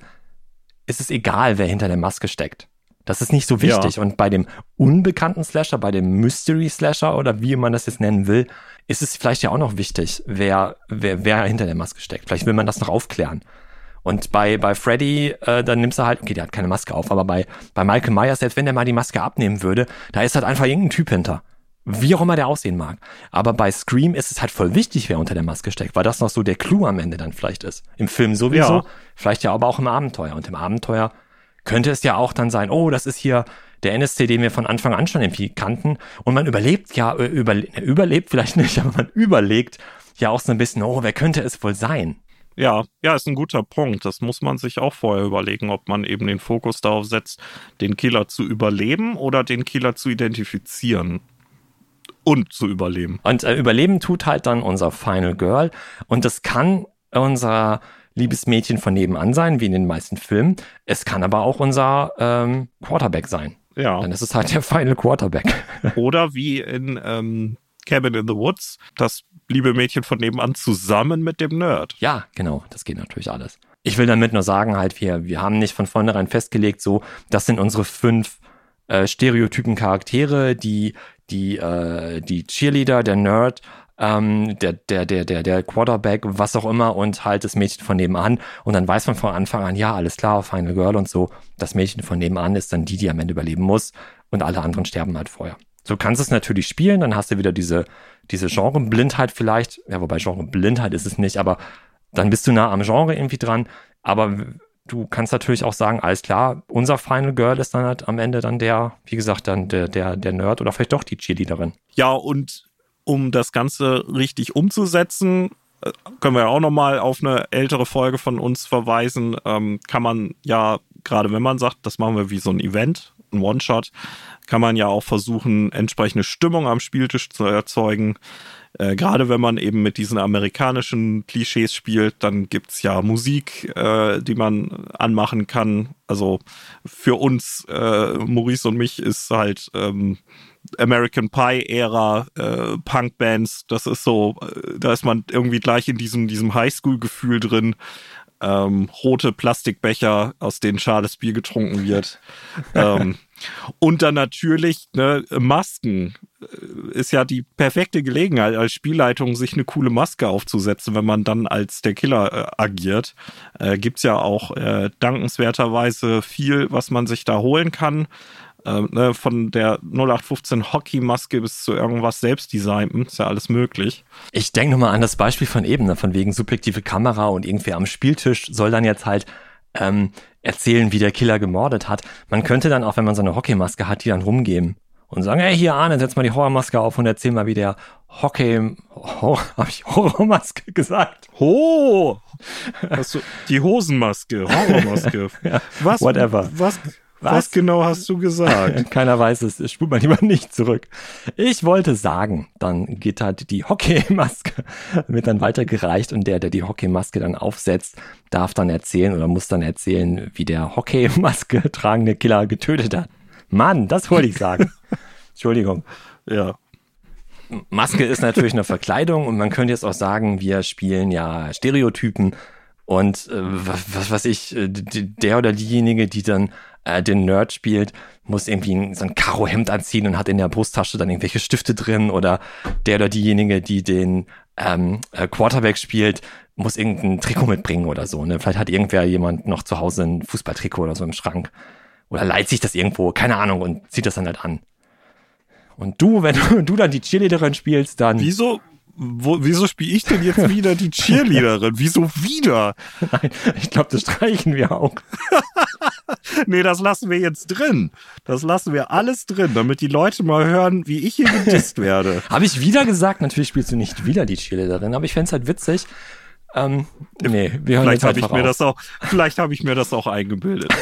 Ist es egal, wer hinter der Maske steckt. Das ist nicht so wichtig. Ja. Und bei dem unbekannten Slasher, bei dem Mystery Slasher oder wie man das jetzt nennen will, ist es vielleicht ja auch noch wichtig, wer, wer, wer hinter der Maske steckt. Vielleicht will man das noch aufklären. Und bei, bei Freddy, äh, dann nimmst du halt, okay, der hat keine Maske auf, aber bei, bei Michael Myers, selbst wenn der mal die Maske abnehmen würde, da ist halt einfach irgendein Typ hinter. Wie auch immer der aussehen mag. Aber bei Scream ist es halt voll wichtig, wer unter der Maske steckt, weil das noch so der Clou am Ende dann vielleicht ist. Im Film sowieso, ja. vielleicht ja aber auch im Abenteuer. Und im Abenteuer könnte es ja auch dann sein, oh, das ist hier der NSC, den wir von Anfang an schon irgendwie kannten. Und man überlebt ja, äh, über, überlebt vielleicht nicht, aber man überlegt ja auch so ein bisschen, oh, wer könnte es wohl sein? Ja, ja, ist ein guter Punkt. Das muss man sich auch vorher überlegen, ob man eben den Fokus darauf setzt, den Killer zu überleben oder den Killer zu identifizieren und zu überleben. Und äh, überleben tut halt dann unser Final Girl und das kann unser Liebesmädchen von nebenan sein, wie in den meisten Filmen. Es kann aber auch unser ähm, Quarterback sein. Ja. Dann ist es halt der Final Quarterback. Oder wie in ähm, Cabin in the Woods, das liebe Mädchen von nebenan zusammen mit dem Nerd. Ja, genau, das geht natürlich alles. Ich will damit nur sagen, halt, wir, wir haben nicht von vornherein festgelegt, so, das sind unsere fünf äh, Stereotypen Charaktere, die, die, äh, die Cheerleader, der Nerd ähm, der, der, der, der, der Quarterback, was auch immer, und halt das Mädchen von nebenan. Und dann weiß man von Anfang an, ja, alles klar, Final Girl und so. Das Mädchen von nebenan ist dann die, die am Ende überleben muss. Und alle anderen sterben halt vorher. So kannst du es natürlich spielen, dann hast du wieder diese, diese Genreblindheit vielleicht. Ja, wobei Genreblindheit ist es nicht, aber dann bist du nah am Genre irgendwie dran. Aber du kannst natürlich auch sagen, alles klar, unser Final Girl ist dann halt am Ende dann der, wie gesagt, dann der, der, der Nerd oder vielleicht doch die Cheerleaderin. Ja, und um das Ganze richtig umzusetzen, äh, können wir ja auch nochmal auf eine ältere Folge von uns verweisen, ähm, kann man ja, gerade wenn man sagt, das machen wir wie so ein Event, ein One-Shot, kann man ja auch versuchen, entsprechende Stimmung am Spieltisch zu erzeugen. Äh, gerade wenn man eben mit diesen amerikanischen Klischees spielt, dann gibt's ja Musik, äh, die man anmachen kann. Also für uns, äh, Maurice und mich, ist halt ähm, American Pie-Ära, äh, Punk-Bands, das ist so, äh, da ist man irgendwie gleich in diesem, diesem Highschool-Gefühl drin. Ähm, rote Plastikbecher, aus denen schales Bier getrunken wird. ähm, und dann natürlich ne, Masken. Äh, ist ja die perfekte Gelegenheit als Spielleitung, sich eine coole Maske aufzusetzen, wenn man dann als der Killer äh, agiert. Äh, Gibt ja auch äh, dankenswerterweise viel, was man sich da holen kann äh, ne, von der 0815 Hockeymaske bis zu irgendwas selbstdesigntem, ist ja alles möglich. Ich denke nochmal an das Beispiel von eben, ne, von wegen subjektive Kamera und irgendwer am Spieltisch soll dann jetzt halt ähm, erzählen, wie der Killer gemordet hat. Man könnte dann auch, wenn man so eine Hockeymaske hat, die dann rumgeben und sagen, hey, hier Arne, setz mal die Horrormaske auf und erzähl mal, wie der Hockey, Horror, hab ich Horrormaske gesagt? Ho! Hast du die Hosenmaske, Horrormaske. ja, was? Whatever. Was? Was? Was genau hast du gesagt? Keiner weiß es. Spult man lieber nicht zurück. Ich wollte sagen, dann geht halt die Hockeymaske, wird dann weitergereicht und der, der die Hockeymaske dann aufsetzt, darf dann erzählen oder muss dann erzählen, wie der Hockeymaske tragende Killer getötet hat. Mann, das wollte ich sagen. Entschuldigung. Ja. Maske ist natürlich eine Verkleidung und man könnte jetzt auch sagen, wir spielen ja Stereotypen Und äh, was, was weiß ich, äh, der oder diejenige, die dann äh, den Nerd spielt, muss irgendwie so ein Karohemd anziehen und hat in der Brusttasche dann irgendwelche Stifte drin. Oder der oder diejenige, die den ähm, äh, Quarterback spielt, muss irgendein Trikot mitbringen oder so. Ne? Vielleicht hat irgendwer jemand noch zu Hause ein Fußballtrikot oder so im Schrank. Oder leiht sich das irgendwo, keine Ahnung, und zieht das dann halt an. Und du, wenn du, du dann die Cheerleaderin spielst, dann. Wieso, wo, wieso spiele ich denn jetzt wieder die Cheerleaderin? Wieso wieder? Nein, ich glaube, das streichen wir auch. Nee, das lassen wir jetzt drin. Das lassen wir alles drin, damit die Leute mal hören, wie ich hier gedisst werde. Habe ich wieder gesagt, natürlich spielst du nicht wieder die Cheerleaderin, aber ich fänd's halt witzig. Ähm, nee, wir hören Vielleicht habe ich mir auf. das auch, vielleicht habe ich mir das auch eingebildet.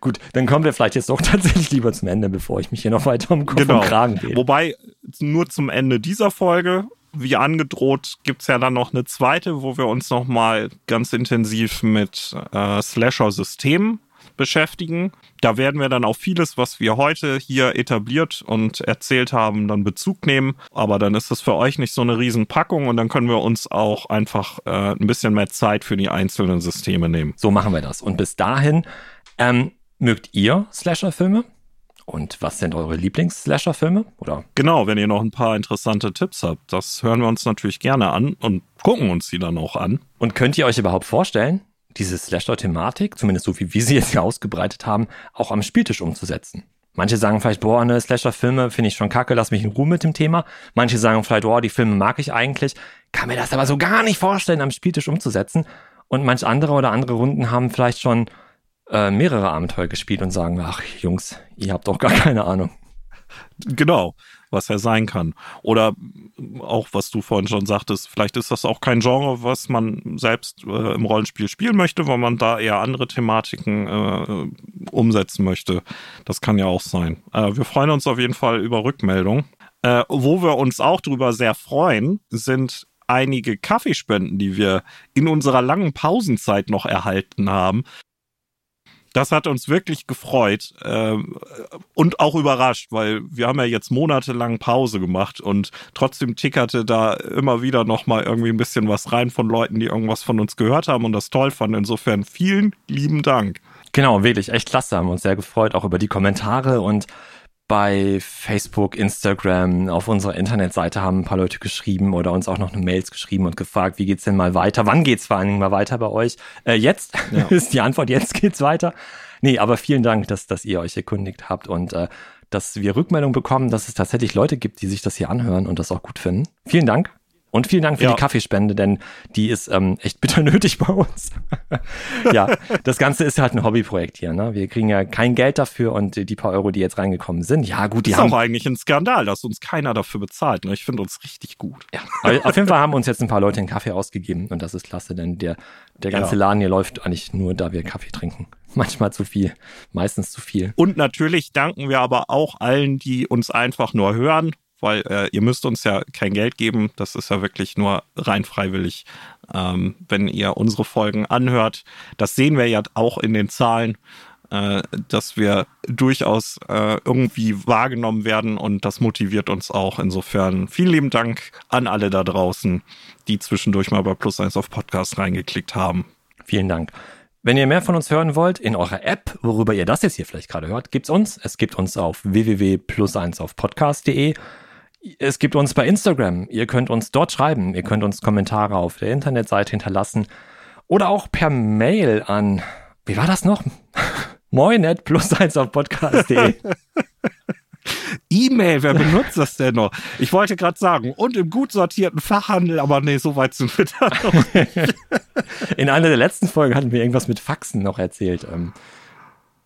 Gut, dann kommen wir vielleicht jetzt doch tatsächlich lieber zum Ende, bevor ich mich hier noch weiter um Kopf Genau. und Kragen rede. Wobei, nur zum Ende dieser Folge, wie angedroht, gibt's ja dann noch eine zweite, wo wir uns nochmal ganz intensiv mit äh, Slasher-Systemen beschäftigen. Da werden wir dann auf vieles, was wir heute hier etabliert und erzählt haben, dann Bezug nehmen. Aber dann ist das für euch nicht so eine Riesenpackung und dann können wir uns auch einfach äh, ein bisschen mehr Zeit für die einzelnen Systeme nehmen. So machen wir das. Und bis dahin, ähm, mögt ihr Slasher-Filme? Und was sind eure Lieblings-Slasher-Filme? Oder Genau, wenn ihr noch ein paar interessante Tipps habt, das hören wir uns natürlich gerne an und gucken uns die dann auch an. Und könnt ihr euch überhaupt vorstellen, diese Slasher-Thematik, zumindest so wie wir sie jetzt hier ausgebreitet haben, auch am Spieltisch umzusetzen? Manche sagen vielleicht, boah, ne, Slasher-Filme finde ich schon kacke, lass mich in Ruhe mit dem Thema. Manche sagen vielleicht, boah, die Filme mag ich eigentlich, kann mir das aber so gar nicht vorstellen, am Spieltisch umzusetzen. Und manch andere oder andere Runden haben vielleicht schon äh, mehrere Abenteuer gespielt und sagen, ach Jungs, ihr habt doch gar keine Ahnung. Genau, was er sein kann. Oder auch, was du vorhin schon sagtest, vielleicht ist das auch kein Genre, was man selbst äh, im Rollenspiel spielen möchte, weil man da eher andere Thematiken äh, umsetzen möchte. Das kann ja auch sein. Äh, wir freuen uns auf jeden Fall über Rückmeldung. Äh, wo wir uns auch drüber sehr freuen, sind einige Kaffeespenden, die wir in unserer langen Pausenzeit noch erhalten haben. Das hat uns wirklich gefreut ähm, und auch überrascht, weil wir haben ja jetzt monatelang Pause gemacht und trotzdem tickerte da immer wieder noch mal irgendwie ein bisschen was rein von Leuten, die irgendwas von uns gehört haben und das toll fanden. Insofern vielen lieben Dank. Genau, wirklich, echt klasse, haben uns sehr gefreut, auch über die Kommentare und bei Facebook, Instagram, auf unserer Internetseite haben ein paar Leute geschrieben oder uns auch noch eine Mails geschrieben und gefragt, wie geht's denn mal weiter? Wann geht's vor allen Dingen mal weiter bei euch? Äh, jetzt Ja. ist die Antwort, jetzt geht's weiter. Nee, aber vielen Dank, dass, dass ihr euch erkundigt habt und äh, dass wir Rückmeldung bekommen, dass es tatsächlich Leute gibt, die sich das hier anhören und das auch gut finden. Vielen Dank. Und vielen Dank für Ja. die Kaffeespende, denn die ist ähm, echt bitter nötig bei uns. ja, das Ganze ist halt ein Hobbyprojekt hier. Ne? Wir kriegen ja kein Geld dafür und die paar Euro, die jetzt reingekommen sind, ja gut, die ist haben auch eigentlich ein Skandal, dass uns keiner dafür bezahlt. Ne? Ich finde uns richtig gut. Ja, auf jeden Fall haben uns jetzt ein paar Leute einen Kaffee ausgegeben und das ist klasse, denn der, der ganze Ja. Laden hier läuft eigentlich nur, da wir Kaffee trinken. Manchmal zu viel, meistens zu viel. Und natürlich danken wir aber auch allen, die uns einfach nur hören, weil äh, ihr müsst uns ja kein Geld geben. Das ist ja wirklich nur rein freiwillig, ähm, wenn ihr unsere Folgen anhört. Das sehen wir ja auch in den Zahlen, äh, dass wir durchaus äh, irgendwie wahrgenommen werden und das motiviert uns auch. Insofern vielen lieben Dank an alle da draußen, die zwischendurch mal bei Plus 1 auf Podcast reingeklickt haben. Vielen Dank. Wenn ihr mehr von uns hören wollt, in eurer App, worüber ihr das jetzt hier vielleicht gerade hört, gibt's uns. Es gibt uns auf www.plus1 auf podcast.de. Es gibt uns bei Instagram. Ihr könnt uns dort schreiben. Ihr könnt uns Kommentare auf der Internetseite hinterlassen. Oder auch per Mail an, wie war das noch? Moin at plus1 auf podcast.de. E-Mail, wer benutzt das denn noch? Ich wollte gerade sagen, und im gut sortierten Fachhandel, aber nee, so weit sind wir da noch. In einer der letzten Folgen hatten wir irgendwas mit Faxen noch erzählt.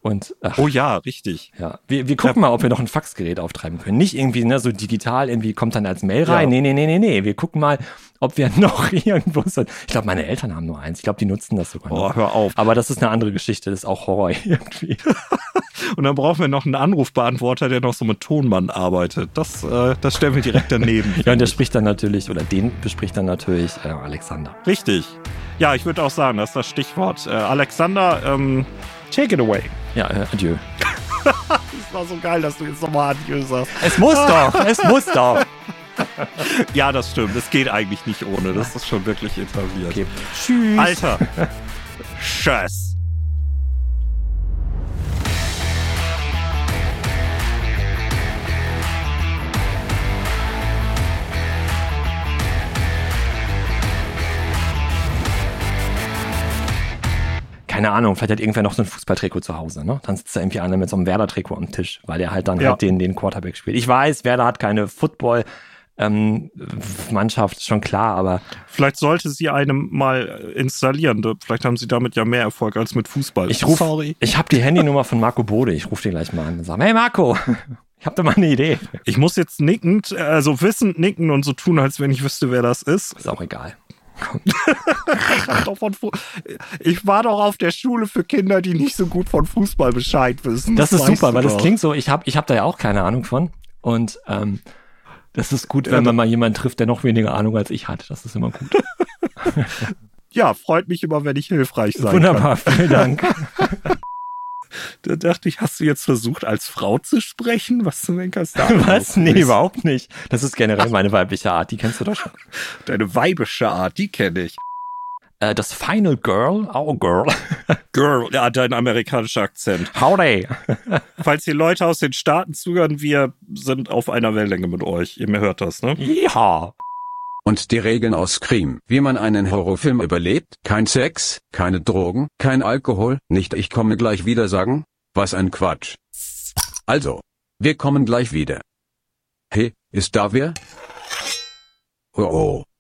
Und ach, Oh ja, richtig. ja, wir, wir gucken mal, ob wir noch ein Faxgerät auftreiben können. Nicht irgendwie ne, so digital, irgendwie kommt dann als Mail rein. Ja. Nee, nee, nee, nee, nee. Wir gucken mal, ob wir noch irgendwo sind. Ich glaube, meine Eltern haben nur eins. Ich glaube, die nutzen das sogar Oh, noch. hör auf. Aber das ist eine andere Geschichte. Das ist auch Horror irgendwie. Und dann brauchen wir noch einen Anrufbeantworter, der noch so mit Tonmann arbeitet. Das, äh, das stellen wir direkt daneben. Ja, und der spricht dann natürlich, oder den bespricht dann natürlich äh, Alexander. Richtig. Ja, ich würde auch sagen, das ist das Stichwort. Äh, Alexander, ähm, take it away. Ja, äh, adieu. Das war so geil, dass du jetzt nochmal Adieu sagst. Es muss doch, es muss doch. ja, das stimmt. Es geht eigentlich nicht ohne. Das ist schon wirklich etabliert. Okay. Tschüss. Alter. Tschüss. Keine Ahnung, vielleicht hat irgendwer noch so ein Fußballtrikot zu Hause, ne? Dann sitzt da irgendwie einer mit so einem Werder-Trikot am Tisch, weil er halt dann Ja. halt den, den Quarterback spielt. Ich weiß, Werder hat keine Football, ähm, Mannschaft, ist schon klar, aber Vielleicht sollte sie einem mal installieren. Vielleicht haben sie damit ja mehr Erfolg als mit Fußball. ich rufe, Sorry. ich habe die Handynummer von Marco Bode, ich rufe den gleich mal an und sage, hey Marco, ich habe da mal eine Idee. Ich muss jetzt nickend, also wissend nicken und so tun, als wenn ich wüsste, wer das ist. Ist auch egal. Fu- Ich war doch auf der Schule für Kinder, die nicht so gut von Fußball Bescheid wissen. Das ist weißt super, weil das doch. klingt so, ich habe ich hab da ja auch keine Ahnung von. Und ähm, das ist gut, wenn Ja, man mal jemanden trifft, der noch weniger Ahnung als ich hat. Das ist immer gut. Ja, freut mich immer, wenn ich hilfreich sein Wunderbar, vielen Dank. Da dachte ich, hast du jetzt versucht, als Frau zu sprechen? Was zum Henker ist da? Was? Nee, überhaupt nicht. Das ist generell meine weibliche Art, die kennst du doch schon. Deine weibische Art, die kenne ich. Äh, das Final Girl, oh Girl, Girl, ja, dein amerikanischer Akzent. howdy. Falls hier Leute aus den Staaten zuhören, wir sind auf einer Wellenlänge mit euch. Ihr hört das, ne? Ja. Und die Regeln aus Scream, wie man einen Horrorfilm überlebt, kein Sex, keine Drogen, kein Alkohol, nicht ich komme gleich wieder sagen, was ein Quatsch. Also, wir kommen gleich wieder. Hey, ist da wer? Oh oh.